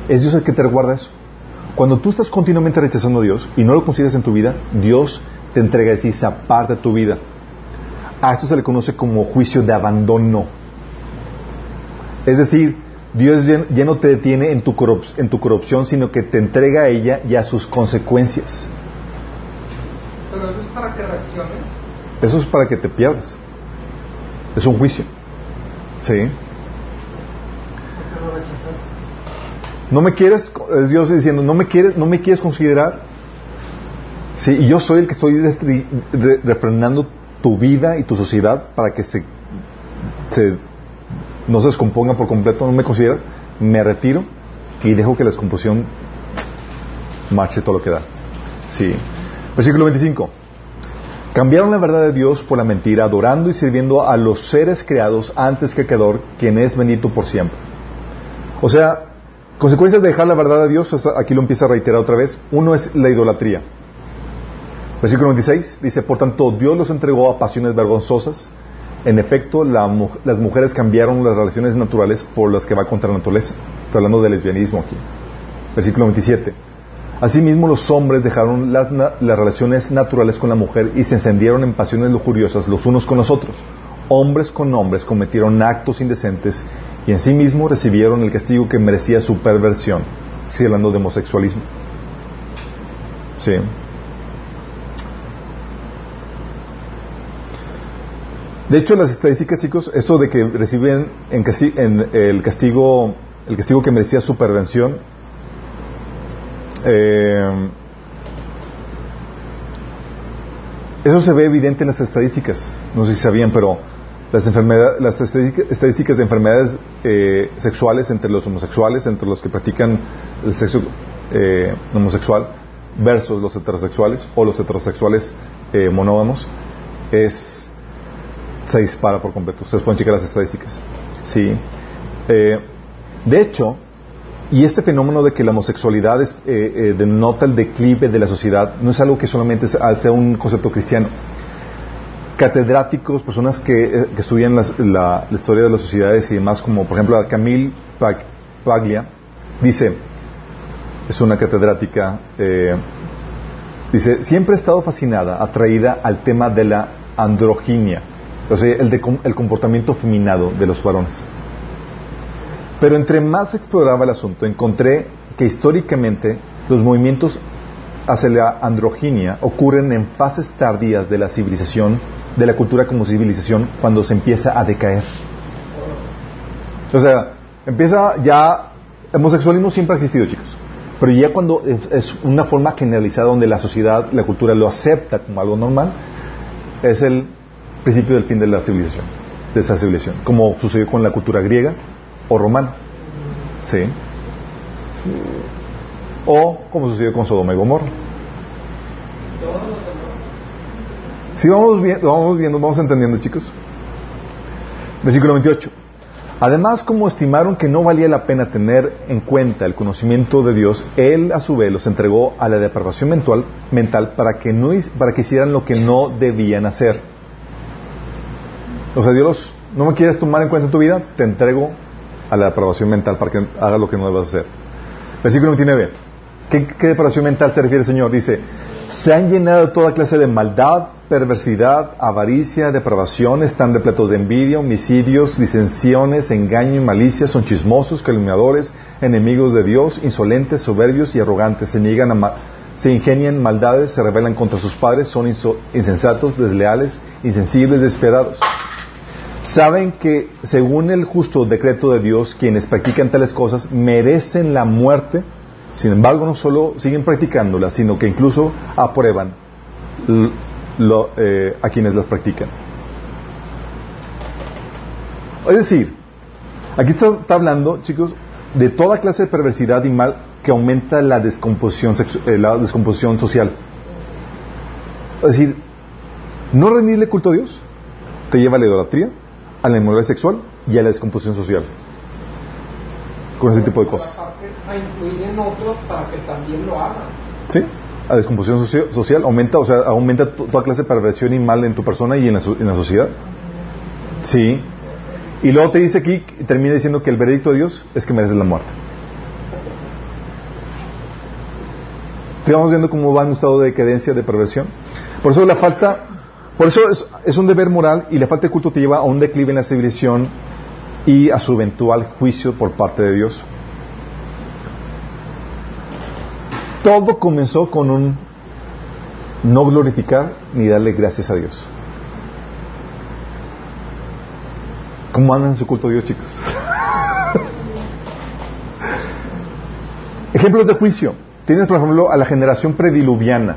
Es Dios el que te reguarda eso. Cuando tú estás continuamente rechazando a Dios y no lo consideras en tu vida, Dios te entrega esa parte de tu vida. A esto se le conoce como juicio de abandono. Es decir, Dios ya no te detiene en tu corrupción, sino que te entrega a ella y a sus consecuencias. Pero eso es para que reacciones. Eso es para que te pierdas. Es un juicio. ¿Sí? No me quieres, es Dios diciendo, no me quieres, no me quieres considerar. Sí, y yo soy el que estoy refrenando tu vida y tu sociedad para que se, se no se descomponga por completo, no me consideras, me retiro y dejo que la descomposición marche todo lo que da. Sí. Versículo 25. Cambiaron la verdad de Dios por la mentira, adorando y sirviendo a los seres creados antes que Creador, quien es bendito por siempre. O sea, consecuencias de dejar la verdad de Dios, aquí lo empieza a reiterar otra vez. Uno es la idolatría. Versículo 26 dice, por tanto, Dios los entregó a pasiones vergonzosas en efecto, las mujeres cambiaron las relaciones naturales por las que va contra la naturaleza. Estoy hablando del lesbianismo aquí. Versículo 27. Asimismo, los hombres dejaron las, relaciones naturales con la mujer y se encendieron en pasiones lujuriosas los unos con los otros. Hombres con hombres cometieron actos indecentes y en sí mismos recibieron el castigo que merecía su perversión. Hablando de homosexualismo. Sí. De hecho, las estadísticas, chicos, esto de que reciben en, el castigo el castigo que merecía su pervención, eh, eso se ve evidente en las estadísticas. No sé si sabían, pero las, las estadísticas de enfermedades eh, sexuales entre los homosexuales, entre los que practican el sexo eh, homosexual, versus los heterosexuales o los heterosexuales monógamos, es se dispara por completo. Ustedes pueden checar las estadísticas. Sí. Eh, de hecho, y este fenómeno de que la homosexualidad es, eh, eh, denota el declive de la sociedad no es algo que solamente sea un concepto cristiano. Catedráticos, personas que, estudian la, historia de las sociedades y demás, como por ejemplo Camille Paglia, dice, es una catedrática, eh, dice, siempre he estado fascinada, atraída al tema de la androginia, o sea, el, de, el comportamiento feminado de los varones. Pero entre más exploraba el asunto, encontré que históricamente los movimientos hacia la androginia ocurren en fases tardías de la civilización, de la cultura como civilización, cuando se empieza a decaer. O sea, empieza ya, el homosexualismo siempre ha existido, chicos, pero ya cuando es, una forma generalizada donde la sociedad, la cultura lo acepta como algo normal, es el principio del fin de la civilización, de esa civilización, como sucedió con la cultura griega o romana. ¿Sí? O como sucedió con Sodoma y Gomorra. Si vamos viendo, vamos viendo, vamos entendiendo, chicos. Versículo 28. Además, como estimaron que no valía la pena tener en cuenta el conocimiento de Dios, Él a su vez los entregó a la depravación mental, mental para, que no, para que hicieran lo que no debían hacer. O sea, Dios, no me quieres tomar en cuenta en tu vida, te entrego a la depravación mental para que hagas lo que no debas hacer. Versículo 29. ¿Qué, ¿Qué depravación mental se refiere Señor? Dice, se han llenado toda clase de maldad, perversidad, avaricia, depravación, están repletos de envidia, homicidios, disensiones, engaño y malicia, son chismosos, calumniadores, enemigos de Dios, insolentes, soberbios y arrogantes, se niegan a se ingenian maldades, se rebelan contra sus padres, son insensatos, desleales, insensibles, despiadados. Saben que según el justo decreto de Dios, quienes practican tales cosas merecen la muerte, sin embargo no solo siguen practicándolas, sino que incluso aprueban eh, a quienes las practican. Es decir, aquí está, hablando, chicos, de toda clase de perversidad y mal que aumenta la descomposición, eh, la descomposición social. Es decir, no rendirle culto a Dios te lleva a la idolatría, a la inmoralidad sexual y a la descomposición social. Con ese tipo de cosas. A influir en otros para que también lo hagan. Sí a descomposición social, aumenta, o sea, aumenta toda clase de perversión y mal en tu persona y en la, en la sociedad. Sí. Y luego te dice aquí, termina diciendo que el veredicto de Dios es que mereces la muerte. Estamos viendo cómo va en un estado de decadencia, de perversión. Por eso la falta, por eso es, un deber moral y la falta de culto te lleva a un declive en la civilización y a su eventual juicio por parte de Dios. Todo comenzó con un no glorificar ni darle gracias a Dios. ¿Cómo andan en su culto a Dios, chicos? Ejemplos de juicio. Tienes, por ejemplo, a la generación prediluviana.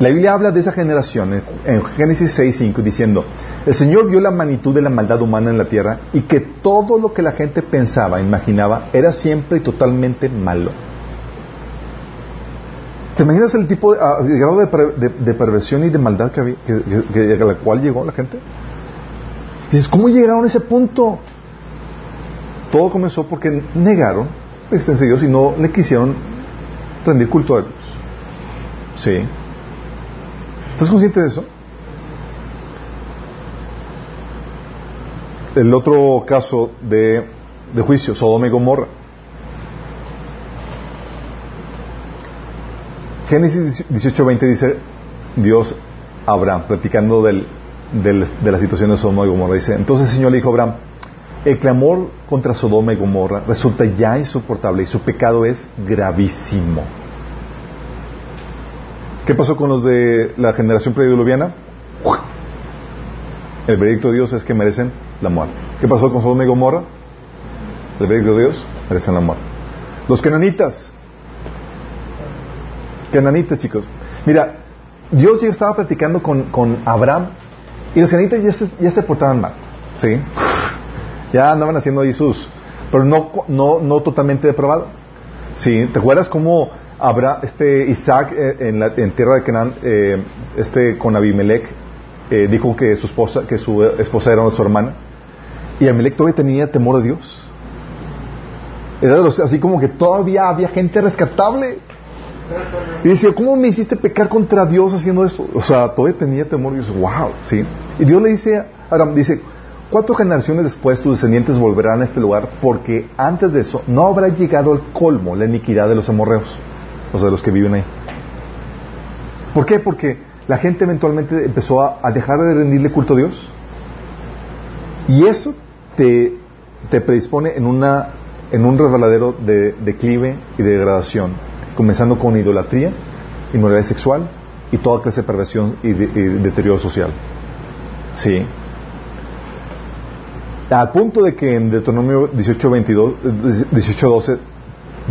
La Biblia habla de esa generación en Génesis 6.5 diciendo, el Señor vio la magnitud de la maldad humana en la tierra y que todo lo que la gente pensaba, imaginaba, era siempre y totalmente malo. ¿Te imaginas el tipo de, ah, grado de, perversión y de maldad que, a la cual llegó la gente? dices, ¿cómo llegaron a ese punto? Todo comenzó porque negaron la existencia de Dios y no le quisieron rendir culto a Dios. ¿Sí? ¿Estás consciente de eso? El otro caso de, de juicio, Sodoma y Gomorra. Génesis 18:20 dice Dios a Abraham, platicando de la situación de Sodoma y Gomorra. Dice, entonces el Señor le dijo a Abraham, el clamor contra Sodoma y Gomorra resulta ya insoportable y su pecado es gravísimo. ¿Qué pasó con los de la generación prediluviana? El veredicto de Dios es que merecen la muerte. ¿Qué pasó con Sodoma y Gomorra? El veredicto de Dios merecen la muerte. Los cananitas, cananitas, chicos. Mira, Dios ya estaba platicando con, con Abraham y los cananitas ya se, ya se portaban mal. ¿Sí? Ya andaban haciendo sus. Pero no, no, no totalmente depravado. ¿Sí? ¿Te acuerdas cómo Abraham, este Isaac eh, en, la, tierra de Canaán, eh, este con Abimelech, eh, dijo que su esposa, que su esposa era su hermana? Y Abimelech todavía tenía temor de Dios. Era de los, así como que todavía había gente rescatable. Y decía, ¿cómo me hiciste pecar contra Dios haciendo eso? O sea, todavía tenía temor y dice, wow, ¿sí? Y Dios le dice, Abraham, dice, cuatro generaciones después tus descendientes volverán a este lugar porque antes de eso no habrá llegado al colmo la iniquidad de los amorreos, o sea, los que viven ahí. ¿Por qué? Porque la gente eventualmente empezó a, dejar de rendirle culto a Dios. Y eso te, te predispone en, una, en un resbaladero de declive y de degradación, comenzando con idolatría, inmoralidad sexual y toda clase de perversión y, deterioro social. Sí. Al punto de que en Deuteronomio 18.12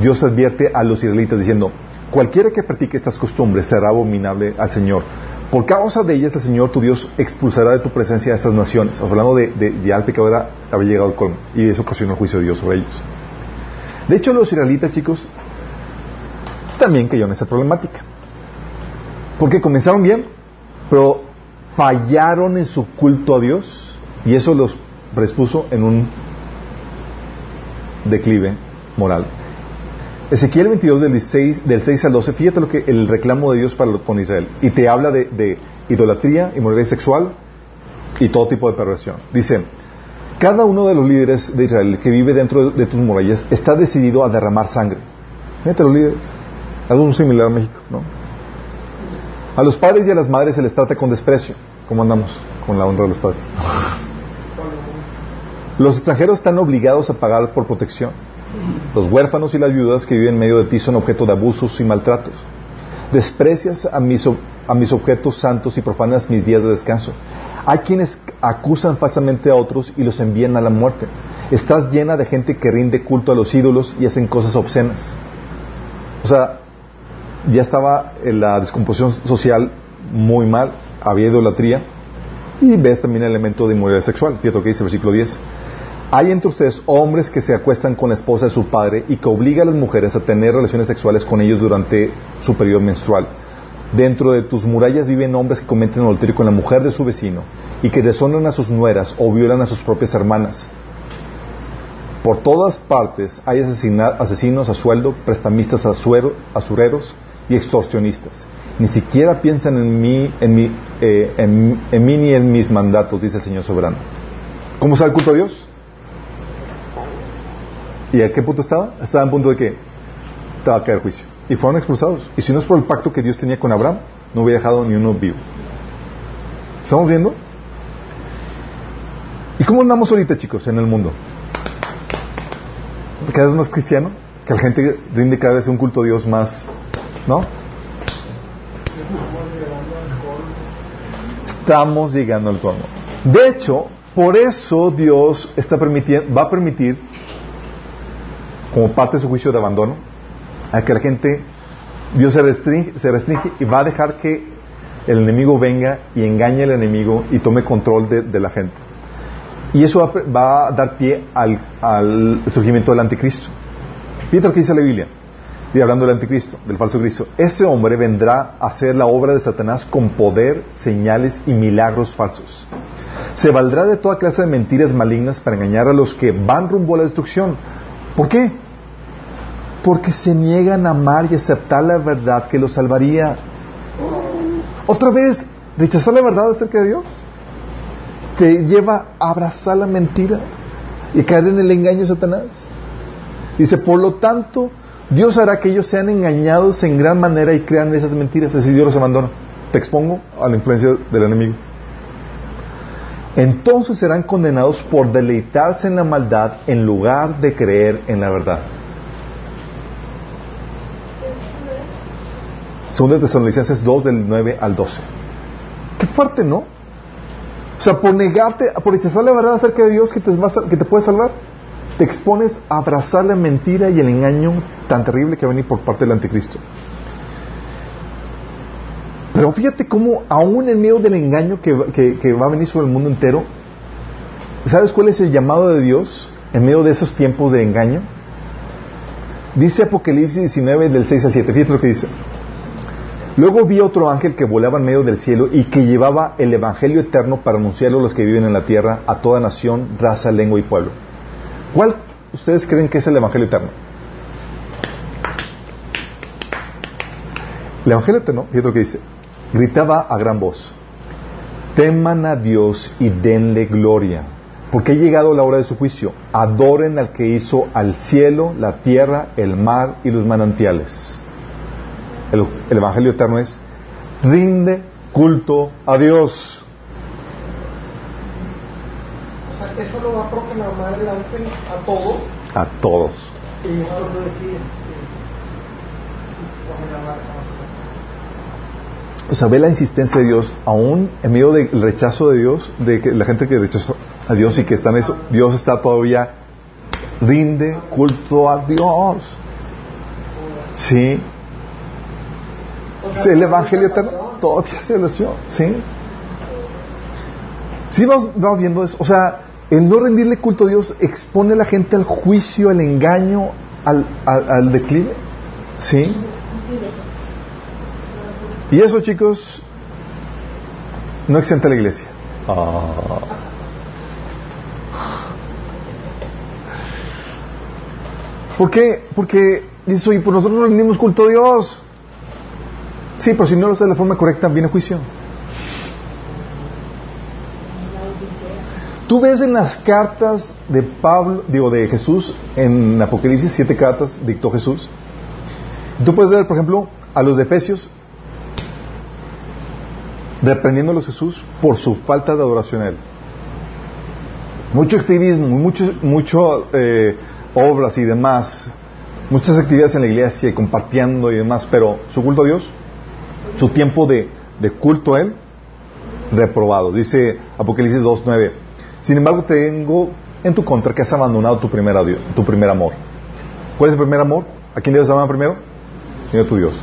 Dios advierte a los israelitas diciendo, cualquiera que practique estas costumbres será abominable al Señor. Por causa de ellas el Señor tu Dios expulsará de tu presencia a estas naciones. Hablando de, de ya el pecado había llegado al colmo y eso ocasionó el juicio de Dios sobre ellos. De hecho los israelitas chicos también cayó en esa problemática. Porque comenzaron bien, pero fallaron en su culto a Dios y eso los predispuso en un declive moral. Ezequiel 22 del, 16, del 6 al 12, fíjate lo que el reclamo de Dios para con Israel. Y te habla de, de idolatría, inmoralidad sexual y todo tipo de perversión. Dice, cada uno de los líderes de Israel que vive dentro de tus murallas está decidido a derramar sangre. Fíjate los líderes. Algo similar a México, ¿no? A los padres y a las madres se les trata con desprecio. ¿Cómo andamos con la honra de los padres? Los extranjeros están obligados a pagar por protección. Los huérfanos y las viudas que viven en medio de ti son objeto de abusos y maltratos. Desprecias a mis, a mis objetos santos y profanas mis días de descanso. Hay quienes acusan falsamente a otros y los envían a la muerte. Estás llena de gente que rinde culto a los ídolos y hacen cosas obscenas. O sea, ya estaba en la descomposición social muy mal, había idolatría y ves también el elemento de inmoralidad sexual. Fíjate lo que dice el versículo 10. Hay entre ustedes hombres que se acuestan con la esposa de su padre y que obligan a las mujeres a tener relaciones sexuales con ellos durante su periodo menstrual. Dentro de tus murallas viven hombres que cometen adulterio con la mujer de su vecino y que deshonran a sus nueras o violan a sus propias hermanas. Por todas partes hay asesinos a sueldo, prestamistas a suero, asureros y extorsionistas. Ni siquiera piensan en mí, en, mí, eh, en, mí ni en mis mandatos, dice el Señor soberano. ¿Cómo está el culto a Dios? ¿Y a qué punto estaba? Estaba en punto de que estaba a caer juicio. Y fueron expulsados. Y si no es por el pacto que Dios tenía con Abraham, no hubiera dejado ni uno vivo. ¿Estamos viendo? ¿Y cómo andamos ahorita, chicos, en el mundo? ¿Cada vez más cristiano? ¿Que la gente rinde cada vez un culto a Dios más ¿No? Estamos llegando al colmo. De hecho, por eso Dios está va a permitir, como parte de su juicio de abandono, a que la gente, Dios se restringe, se restringe y va a dejar que el enemigo venga y engañe al enemigo y tome control de, la gente. Y eso va, a dar pie al, surgimiento del anticristo. Fíjate lo que dice la Biblia hablando del anticristo, del falso Cristo, ese hombre vendrá a hacer la obra de Satanás con poder, señales y milagros falsos. Se valdrá de toda clase de mentiras malignas para engañar a los que van rumbo a la destrucción. ¿Por qué? Porque se niegan a amar y aceptar la verdad que los salvaría. Otra vez, rechazar la verdad acerca de Dios te lleva a abrazar la mentira y caer en el engaño de Satanás. Dice, por lo tanto, Dios hará que ellos sean engañados en gran manera y crean esas mentiras. Así Dios los abandona. Te expongo a la influencia del enemigo. Entonces serán condenados por deleitarse en la maldad en lugar de creer en la verdad. Segunda de Tesalonicenses 2 del 9 al 12. Qué fuerte, ¿no? O sea, por negarte, por rechazar la verdad acerca de Dios que te, que te puede salvar te expones a abrazar la mentira y el engaño tan terrible que va a venir por parte del anticristo. Pero fíjate cómo aún en medio del engaño que, va a venir sobre el mundo entero, ¿sabes cuál es el llamado de Dios en medio de esos tiempos de engaño? Dice Apocalipsis 19 del 6 al 7, fíjate lo que dice. Luego vi otro ángel que volaba en medio del cielo y que llevaba el Evangelio eterno para anunciarlo a los que viven en la tierra, a toda nación, raza, lengua y pueblo. ¿Cuál ustedes creen que es el Evangelio eterno? El Evangelio eterno, fíjate lo que dice, gritaba a gran voz, teman a Dios y denle gloria, porque ha llegado la hora de su juicio. Adoren al que hizo al cielo, la tierra, el mar y los manantiales. El, el Evangelio eterno es, rinde culto a Dios. O sea, eso lo va a proclamar el ángel a todos. A todos. Y esto lo marca. O sea, ve la insistencia de Dios, aún en medio del rechazo de Dios, de que la gente que rechazó a Dios y que está en eso, Dios está todavía, rinde culto a Dios. Sí. El Evangelio eterno todavía se nació, ¿sí? Sí, vas, vas viendo eso. O sea, el no rendirle culto a Dios expone a la gente al juicio, al engaño, al, al, al declive, ¿sí? Y eso, chicos, no exenta a la iglesia. ¿Por qué? Porque dices, oye, pues nosotros rendimos culto a Dios. Sí, pero si no lo haces de la forma correcta, viene juicio. Tú ves en las cartas de Pablo, digo, de Jesús, en Apocalipsis, siete cartas dictó Jesús. Tú puedes ver, por ejemplo, a los de Efesios, reprendiéndolos Jesús por su falta de adoración a Él. Mucho activismo, mucho, mucho eh, obras y demás, muchas actividades en la iglesia y compartiendo y demás, pero su culto a Dios, su tiempo de, de culto a Él, reprobado. Dice Apocalipsis 2.9, sin embargo tengo en tu contra que has abandonado tu primer, tu primer amor. ¿Cuál es el primer amor? ¿A quién debes amar primero? Señor tu Dios.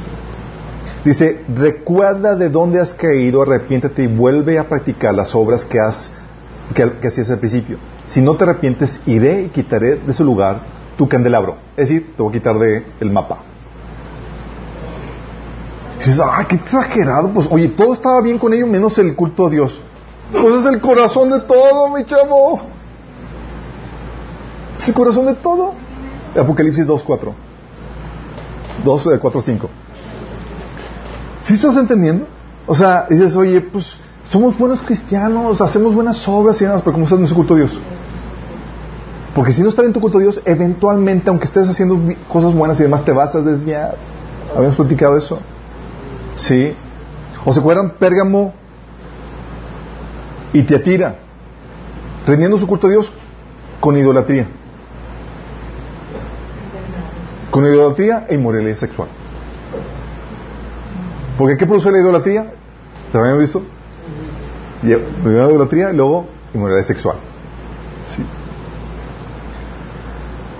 Dice, recuerda de dónde has caído, arrepiéntete y vuelve a practicar las obras que, has, que, hacías al principio. Si no te arrepientes, iré y quitaré de su lugar tu candelabro. Es decir, te voy a quitar de el mapa. Dices, ah, qué exagerado. Pues, oye, todo estaba bien con ello menos el culto a Dios. Pues es el corazón de todo, mi chavo. Es el corazón de todo. Apocalipsis 2.4. 2, 4, 5. ¿Sí estás entendiendo? O sea, dices, oye, pues somos buenos cristianos, hacemos buenas obras y demás, pero ¿cómo está nuestro culto a Dios? Porque si no está bien tu culto a Dios, eventualmente, aunque estés haciendo cosas buenas y demás, te vas a desviar. Habíamos platicado eso. Sí. ¿O se acuerdan Pérgamo y Tiatira? Rendiendo su culto a Dios con idolatría. Con idolatría e inmoralidad sexual. Porque ¿qué produce la idolatría? ¿Se habían visto? Primero idolatría y luego inmoralidad sexual. Sí.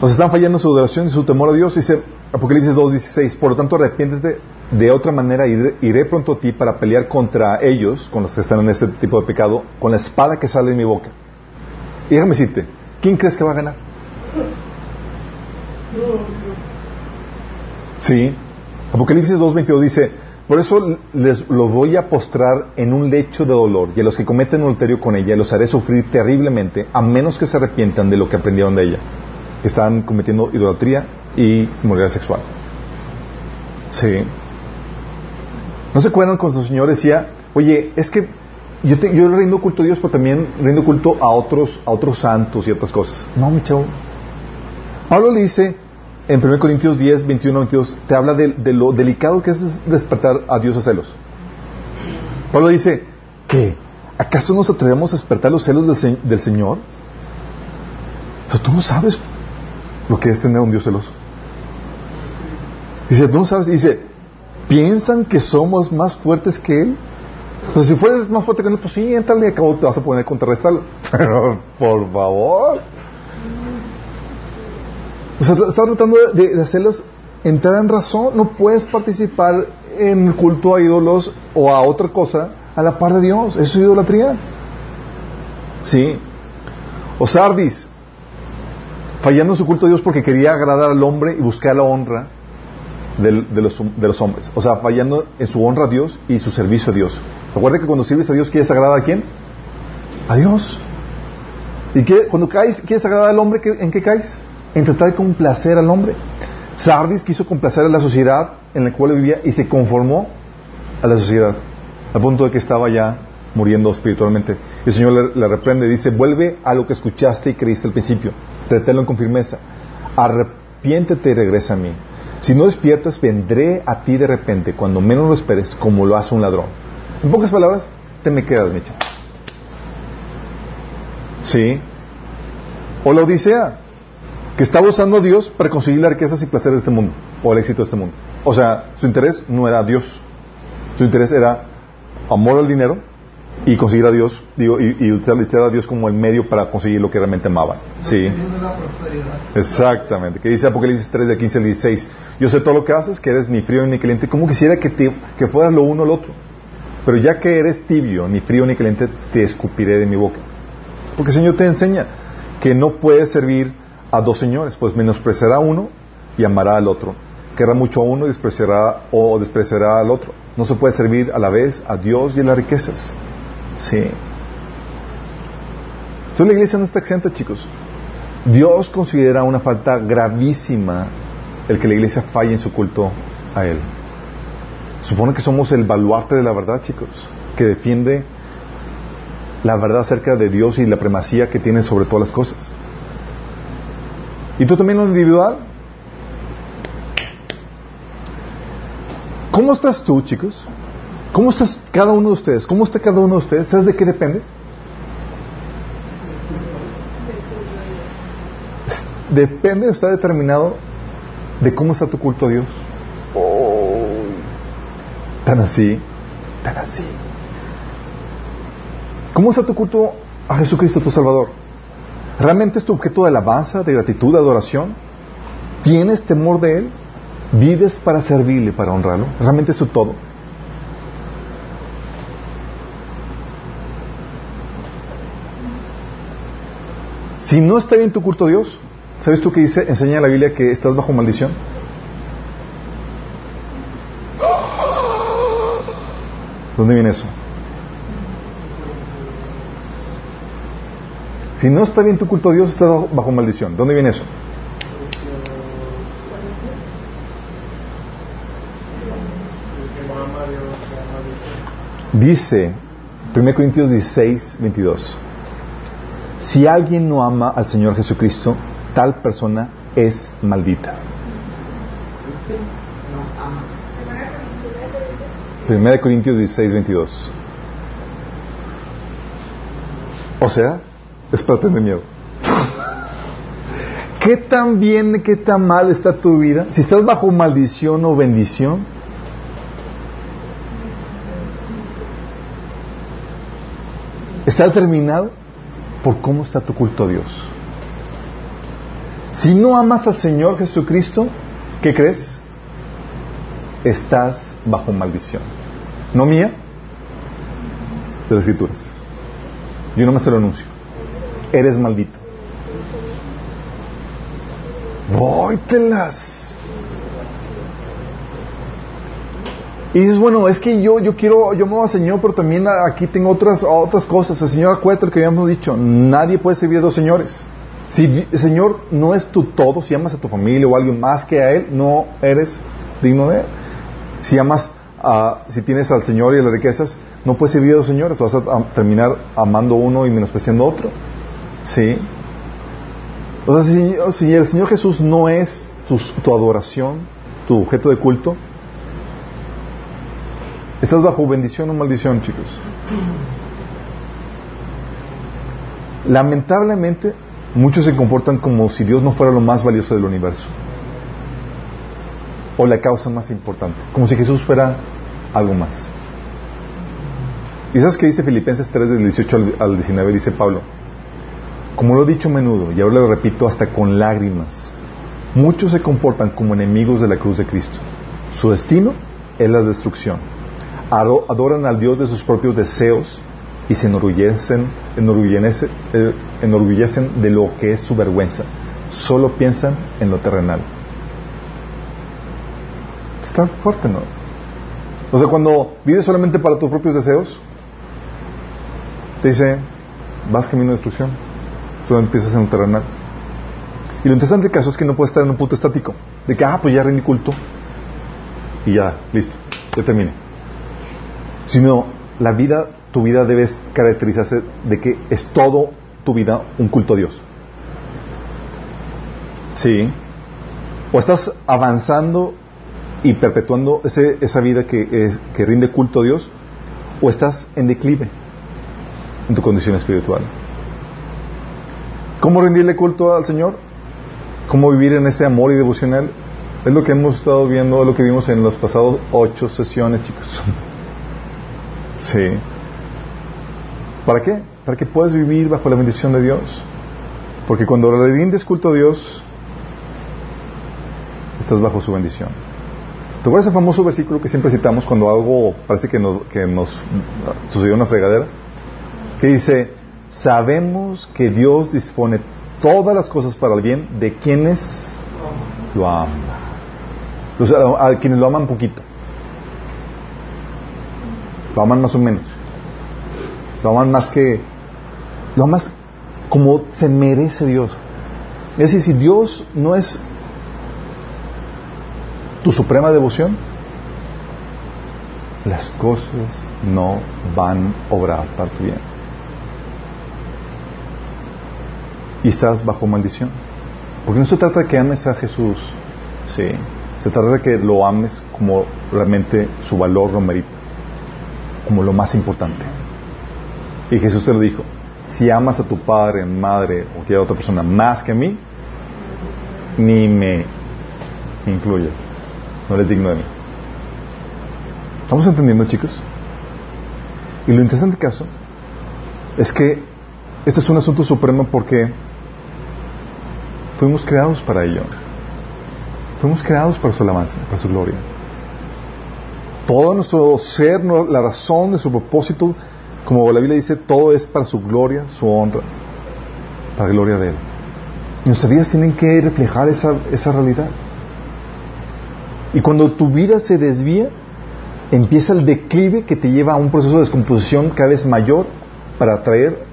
Sea, están fallando su adoración y su temor a Dios. Dice Apocalipsis 2.16. Por lo tanto, arrepiéntete. De otra manera, iré, iré pronto a ti para pelear contra ellos, con los que están en este tipo de pecado, con la espada que sale de mi boca. Y déjame decirte, ¿quién crees que va a ganar? Sí. Apocalipsis 2.22 dice, por eso les los voy a postrar en un lecho de dolor y a los que cometen adulterio con ella los haré sufrir terriblemente a menos que se arrepientan de lo que aprendieron de ella. Están cometiendo idolatría y inmoralidad sexual. Sí. ¿No se acuerdan cuando el Señor decía, oye, es que yo, te- yo rindo culto a Dios, pero también rindo culto a otros, a otros santos y otras cosas? No, mi chavo. Pablo le dice en 1 Corintios 10, 21, 22, te habla de, lo delicado que es des- despertar a Dios a celos. Pablo dice, ¿qué? ¿Acaso nos atrevemos a despertar los celos del Señor? Pero tú no sabes lo que es tener a un Dios celoso. Dice, tú no sabes, dice, ¿piensan que somos más fuertes que Él? Pues si fueres más fuerte que Él, pues sí, entrale y acabo te vas a poner a contrarrestarlo. Pero, por favor. O sea, está tratando de, hacerlos entrar en razón. No puedes participar en el culto a ídolos o a otra cosa a la par de Dios. Eso es idolatría. Sí. O Sardis, fallando en su culto a Dios porque quería agradar al hombre y buscar la honra de, los, de los hombres. O sea, fallando en su honra a Dios y su servicio a Dios. Recuerda que cuando sirves a Dios, ¿quieres agradar a quién? A Dios. ¿Y qué, cuando caes, quieres agradar al hombre? ¿qué- ¿En qué caes? En tratar de complacer al hombre. Sardis quiso complacer a la sociedad en la cual vivía y se conformó a la sociedad, al punto de que estaba ya muriendo espiritualmente. El Señor le, reprende, dice, vuelve a lo que escuchaste y creíste al principio, reténlo con firmeza, arrepiéntete y regresa a mí. Si no despiertas, vendré a ti de repente, cuando menos lo esperes, como lo hace un ladrón. En pocas palabras, te me quedas, Micha. Sí. O la Odisea, que estaba usando a Dios para conseguir las riquezas y placeres de este mundo, o el éxito de este mundo. O sea, su interés no era Dios. Su interés era amor al dinero y conseguir a Dios, digo, y, y, utilizar a Dios como el medio para conseguir lo que realmente amaban. Sí. Exactamente. Que dice Apocalipsis 3 de 15 al 16. Yo sé todo lo que haces, que eres ni frío ni caliente. Como quisiera que, te, que fueras lo uno o lo otro. Pero ya que eres tibio, ni frío ni caliente, te escupiré de mi boca. Porque el Señor te enseña que no puedes servir a dos señores, pues menospreciará uno y amará al otro. Querrá mucho a uno y despreciará o despreciará al otro. No se puede servir a la vez a Dios y a las riquezas. Sí. Entonces la iglesia no está exenta, chicos. Dios considera una falta gravísima el que la iglesia falle en su culto a Él. Supone que somos el baluarte de la verdad, chicos, que defiende la verdad acerca de Dios y la primacía que tiene sobre todas las cosas. ¿Y tú también lo individual? ¿Cómo estás tú, chicos? ¿Cómo estás cada uno de ustedes? ¿Cómo está cada uno de ustedes? ¿Sabes de qué depende? Depende, está determinado de cómo está tu culto a Dios. Oh, tan así, tan así. ¿Cómo está tu culto a Jesucristo, tu Salvador? ¿Realmente es tu objeto de alabanza, de gratitud, de adoración? ¿Tienes temor de Él? ¿Vives para servirle, para honrarlo? ¿Realmente es tu todo? Si no está bien tu culto a Dios, ¿sabes tú qué dice? Enseña la Biblia que estás bajo maldición. ¿Dónde viene eso? Si no está bien tu culto a Dios, estás bajo maldición. ¿Dónde viene eso? Dice 1 Corintios 16, 22. Si alguien no ama al Señor Jesucristo, tal persona es maldita. 1 Corintios 16, 22. O sea, es para tener miedo. ¿Qué tan bien, qué tan mal está tu vida? Si estás bajo maldición o bendición, está determinado por cómo está tu culto a Dios. Si no amas al Señor Jesucristo, ¿qué crees? Estás bajo maldición. No mía, de las escrituras. Yo nomás te lo anuncio. Eres maldito. Vóytelas. Y dices, bueno, es que yo, yo quiero, yo me voy al Señor, pero también aquí tengo otras, otras cosas. El Señor, acuérdate lo que habíamos dicho, nadie puede servir a dos señores. Si el Señor no es tu todo, si amas a tu familia o a alguien más que a Él, no eres digno de Él. Si amas, a, si tienes al Señor y a las riquezas, no puedes servir a dos señores, vas a, terminar amando uno y menospreciando otro. ¿Sí? O sea, si, el Señor Jesús no es tu, tu adoración, tu objeto de culto, Estás bajo bendición o maldición, chicos. Lamentablemente, muchos se comportan como si Dios no fuera lo más valioso del universo. O la causa más importante. Como si Jesús fuera algo más. ¿Y sabes qué dice Filipenses 3 del 18 al 19? Dice Pablo. Como lo he dicho a menudo, y ahora lo repito hasta con lágrimas, muchos se comportan como enemigos de la cruz de Cristo. Su destino es la destrucción adoran al Dios de sus propios deseos y se enorgullecen, eh, enorgullecen de lo que es su vergüenza. Solo piensan en lo terrenal. Está fuerte, ¿no? O sea, cuando vives solamente para tus propios deseos, te dice, vas camino de destrucción. Solo empiezas en lo terrenal. Y lo interesante del caso es que no puedes estar en un punto estático. De que, ah, pues ya rendí culto. Y ya, listo, ya terminé sino la vida tu vida debe caracterizarse de que es todo tu vida un culto a Dios. Sí. O estás avanzando y perpetuando esa vida que, que rinde culto a Dios, o estás en declive en tu condición espiritual. ¿Cómo rendirle culto al Señor? ¿Cómo vivir en ese amor y devoción Él? Es lo que hemos estado viendo, lo que vimos en las pasadas ocho sesiones, chicos. sí. ¿Para qué? Para que puedas vivir bajo la bendición de Dios. Porque cuando le rindes culto a Dios, estás bajo su bendición. ¿Te acuerdas ese famoso versículo que siempre citamos cuando algo parece que nos, que nos sucedió una fregadera? Que dice, sabemos que Dios dispone todas las cosas para el bien de quienes lo aman. a, quienes lo aman poquito. Lo aman más o menos. Lo aman más que... Lo aman como se merece Dios. Es decir, si Dios no es tu suprema devoción, las cosas no van a obrar para tu bien. Y estás bajo maldición. Porque no se trata de que ames a Jesús, sí. Se trata de que lo ames como realmente su valor lo merita, como lo más importante. Y Jesús te lo dijo, si amas a tu padre, madre o cualquier otra persona más que a mí, ni me incluyas. No eres digno de mí. ¿Estamos entendiendo, chicos? Y lo interesante caso es que este es un asunto supremo porque fuimos creados para ello. Fuimos creados para su alabanza, para su gloria. Todo nuestro ser, la razón de su propósito, como la Biblia dice, todo es para su gloria, su honra, para la gloria de Él. Y nuestras vidas tienen que reflejar esa, esa realidad. Y cuando tu vida se desvía, empieza el declive que te lleva a un proceso de descomposición cada vez mayor para traer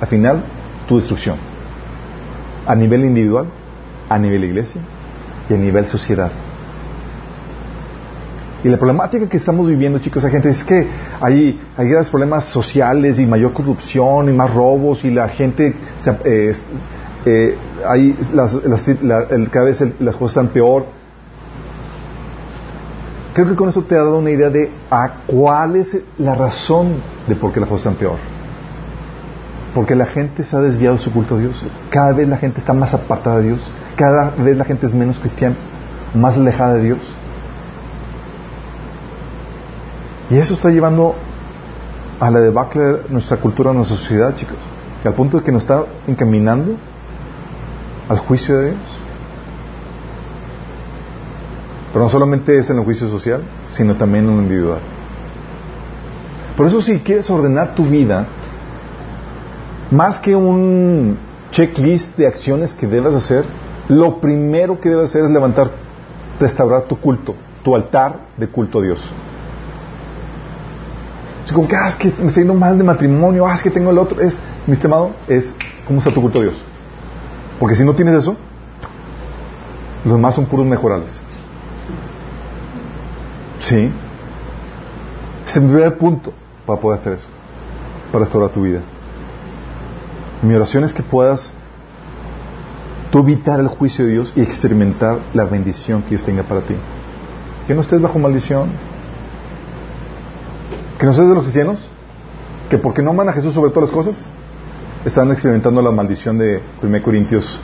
al final tu destrucción. A nivel individual, a nivel iglesia y a nivel sociedad. Y la problemática que estamos viviendo, chicos, la gente es que hay, hay graves problemas sociales y mayor corrupción y más robos y la gente, eh, eh, cada vez las cosas están peor Creo que con eso te ha dado una idea de a cuál es la razón de por qué las cosas están peor. Porque la gente se ha desviado de su culto a Dios. Cada vez la gente está más apartada de Dios. Cada vez la gente es menos cristiana, más alejada de Dios. Y eso está llevando a la debacle de nuestra cultura, nuestra sociedad, chicos. al punto de que nos está encaminando al juicio de Dios. Pero no solamente es en el juicio social, sino también en lo individual. Por eso si quieres ordenar tu vida, más que un checklist de acciones que debes hacer, lo primero que debes hacer es levantar, restaurar tu culto, tu altar de culto a Dios. Si como que, ah, es que me estoy yendo mal de matrimonio, ah, es que tengo el otro, es, mi estimado, es cómo está tu culto a Dios. Porque si no tienes eso, los demás son puros mejorales. Sí. Es el punto para poder hacer eso, para restaurar tu vida. Mi oración es que puedas tú evitar el juicio de Dios y experimentar la bendición que Dios tenga para ti. Que no estés bajo maldición. Que no seas de los cristianos que porque no aman a Jesús sobre todas las cosas, están experimentando la maldición de 1 Corintios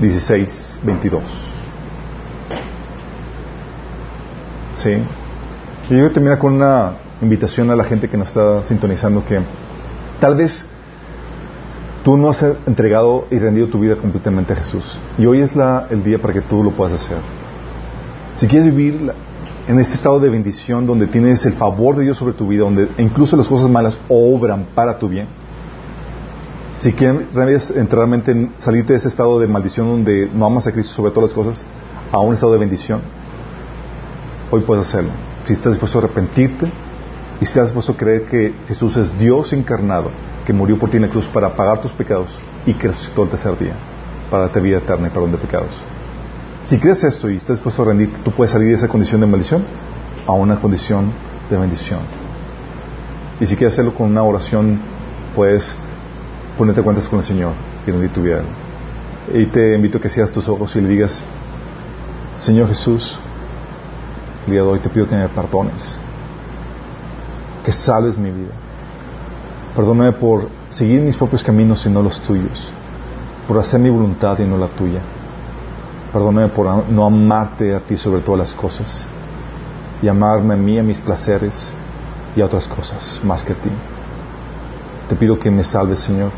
16, 22. ¿Sí? Y yo terminar con una invitación a la gente que nos está sintonizando que tal vez tú no has entregado y rendido tu vida completamente a Jesús. Y hoy es la, el día para que tú lo puedas hacer. Si quieres vivir en este estado de bendición donde tienes el favor de Dios sobre tu vida, donde incluso las cosas malas obran para tu bien, si quieres realmente salirte de ese estado de maldición donde no amas a Cristo sobre todas las cosas, a un estado de bendición, hoy puedes hacerlo si estás dispuesto a arrepentirte y si estás dispuesto a creer que Jesús es Dios encarnado, que murió por ti en la cruz para pagar tus pecados y que resucitó el tercer día para darte vida eterna y perdón de pecados. Si crees esto y estás dispuesto a rendirte, tú puedes salir de esa condición de maldición a una condición de bendición. Y si quieres hacerlo con una oración, puedes ponerte cuentas con el Señor y rendir tu vida. Y te invito a que cierres tus ojos y le digas, Señor Jesús, el día de hoy te pido que me perdones, que salves mi vida. Perdóname por seguir mis propios caminos y no los tuyos, por hacer mi voluntad y no la tuya. Perdóname por no amarte a ti sobre todas las cosas y amarme a mí, a mis placeres y a otras cosas más que a ti. Te pido que me salves, Señor.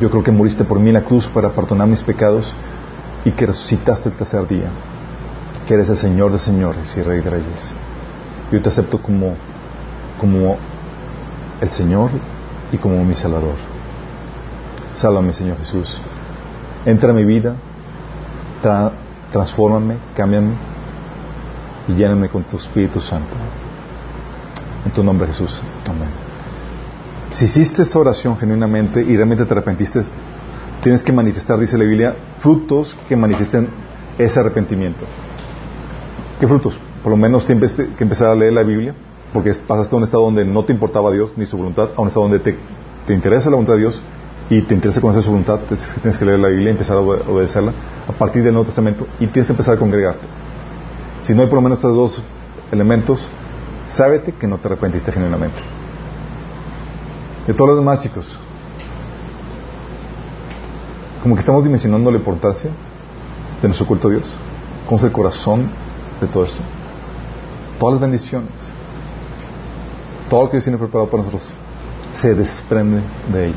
Yo creo que moriste por mí en la cruz para perdonar mis pecados y que resucitaste el tercer día, que eres el Señor de señores y Rey de reyes. Yo te acepto como, como el Señor y como mi Salvador. Sálvame, Señor Jesús. Entra en mi vida, transfórmame, cámbiame y lléname con tu Espíritu Santo. En tu nombre, Jesús. Amén. Si hiciste esta oración genuinamente y realmente te arrepentiste, tienes que manifestar, dice la Biblia, frutos que manifiesten ese arrepentimiento. ¿Qué frutos? Por lo menos tienes que empezar a leer la Biblia, porque pasaste a un estado donde no te importaba Dios ni su voluntad, a un estado donde te, te interesa la voluntad de Dios y te interesa conocer su voluntad, tienes que leer la Biblia y empezar a obedecerla a partir del Nuevo Testamento y tienes que empezar a congregarte. Si no hay por lo menos estos dos elementos, sábete que no te arrepentiste genuinamente. De todos los demás, chicos, como que estamos dimensionando la importancia de nuestro culto a Dios. ¿Cómo es el corazón de todo esto? Todas las bendiciones, todo lo que Dios tiene preparado para nosotros, se desprende de ello.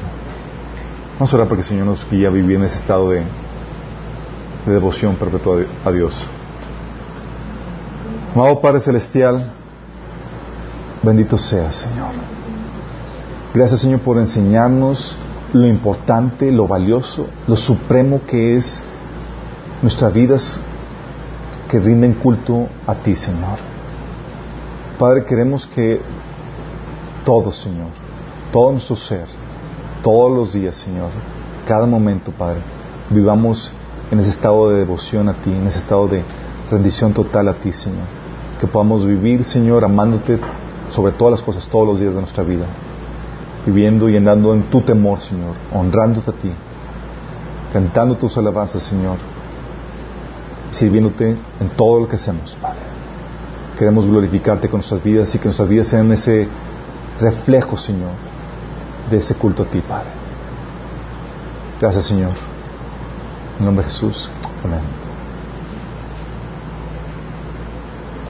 Vamos a orar para que el Señor nos guíe a vivir en ese estado de, de devoción perpetua a Dios. Amado Padre Celestial, bendito sea Señor. Gracias Señor por enseñarnos lo importante, lo valioso, lo supremo que es nuestras vidas que rinden culto a ti Señor. Padre, queremos que todo Señor, todo nuestro ser, todos los días Señor, cada momento Padre, vivamos en ese estado de devoción a ti, en ese estado de rendición total a ti Señor. Que podamos vivir, Señor, amándote sobre todas las cosas todos los días de nuestra vida, viviendo y andando en tu temor, Señor, honrándote a ti, cantando tus alabanzas, Señor, sirviéndote en todo lo que hacemos, Padre. Queremos glorificarte con nuestras vidas y que nuestras vidas sean ese reflejo, Señor, de ese culto a ti, Padre. Gracias, Señor. En nombre de Jesús. Amén.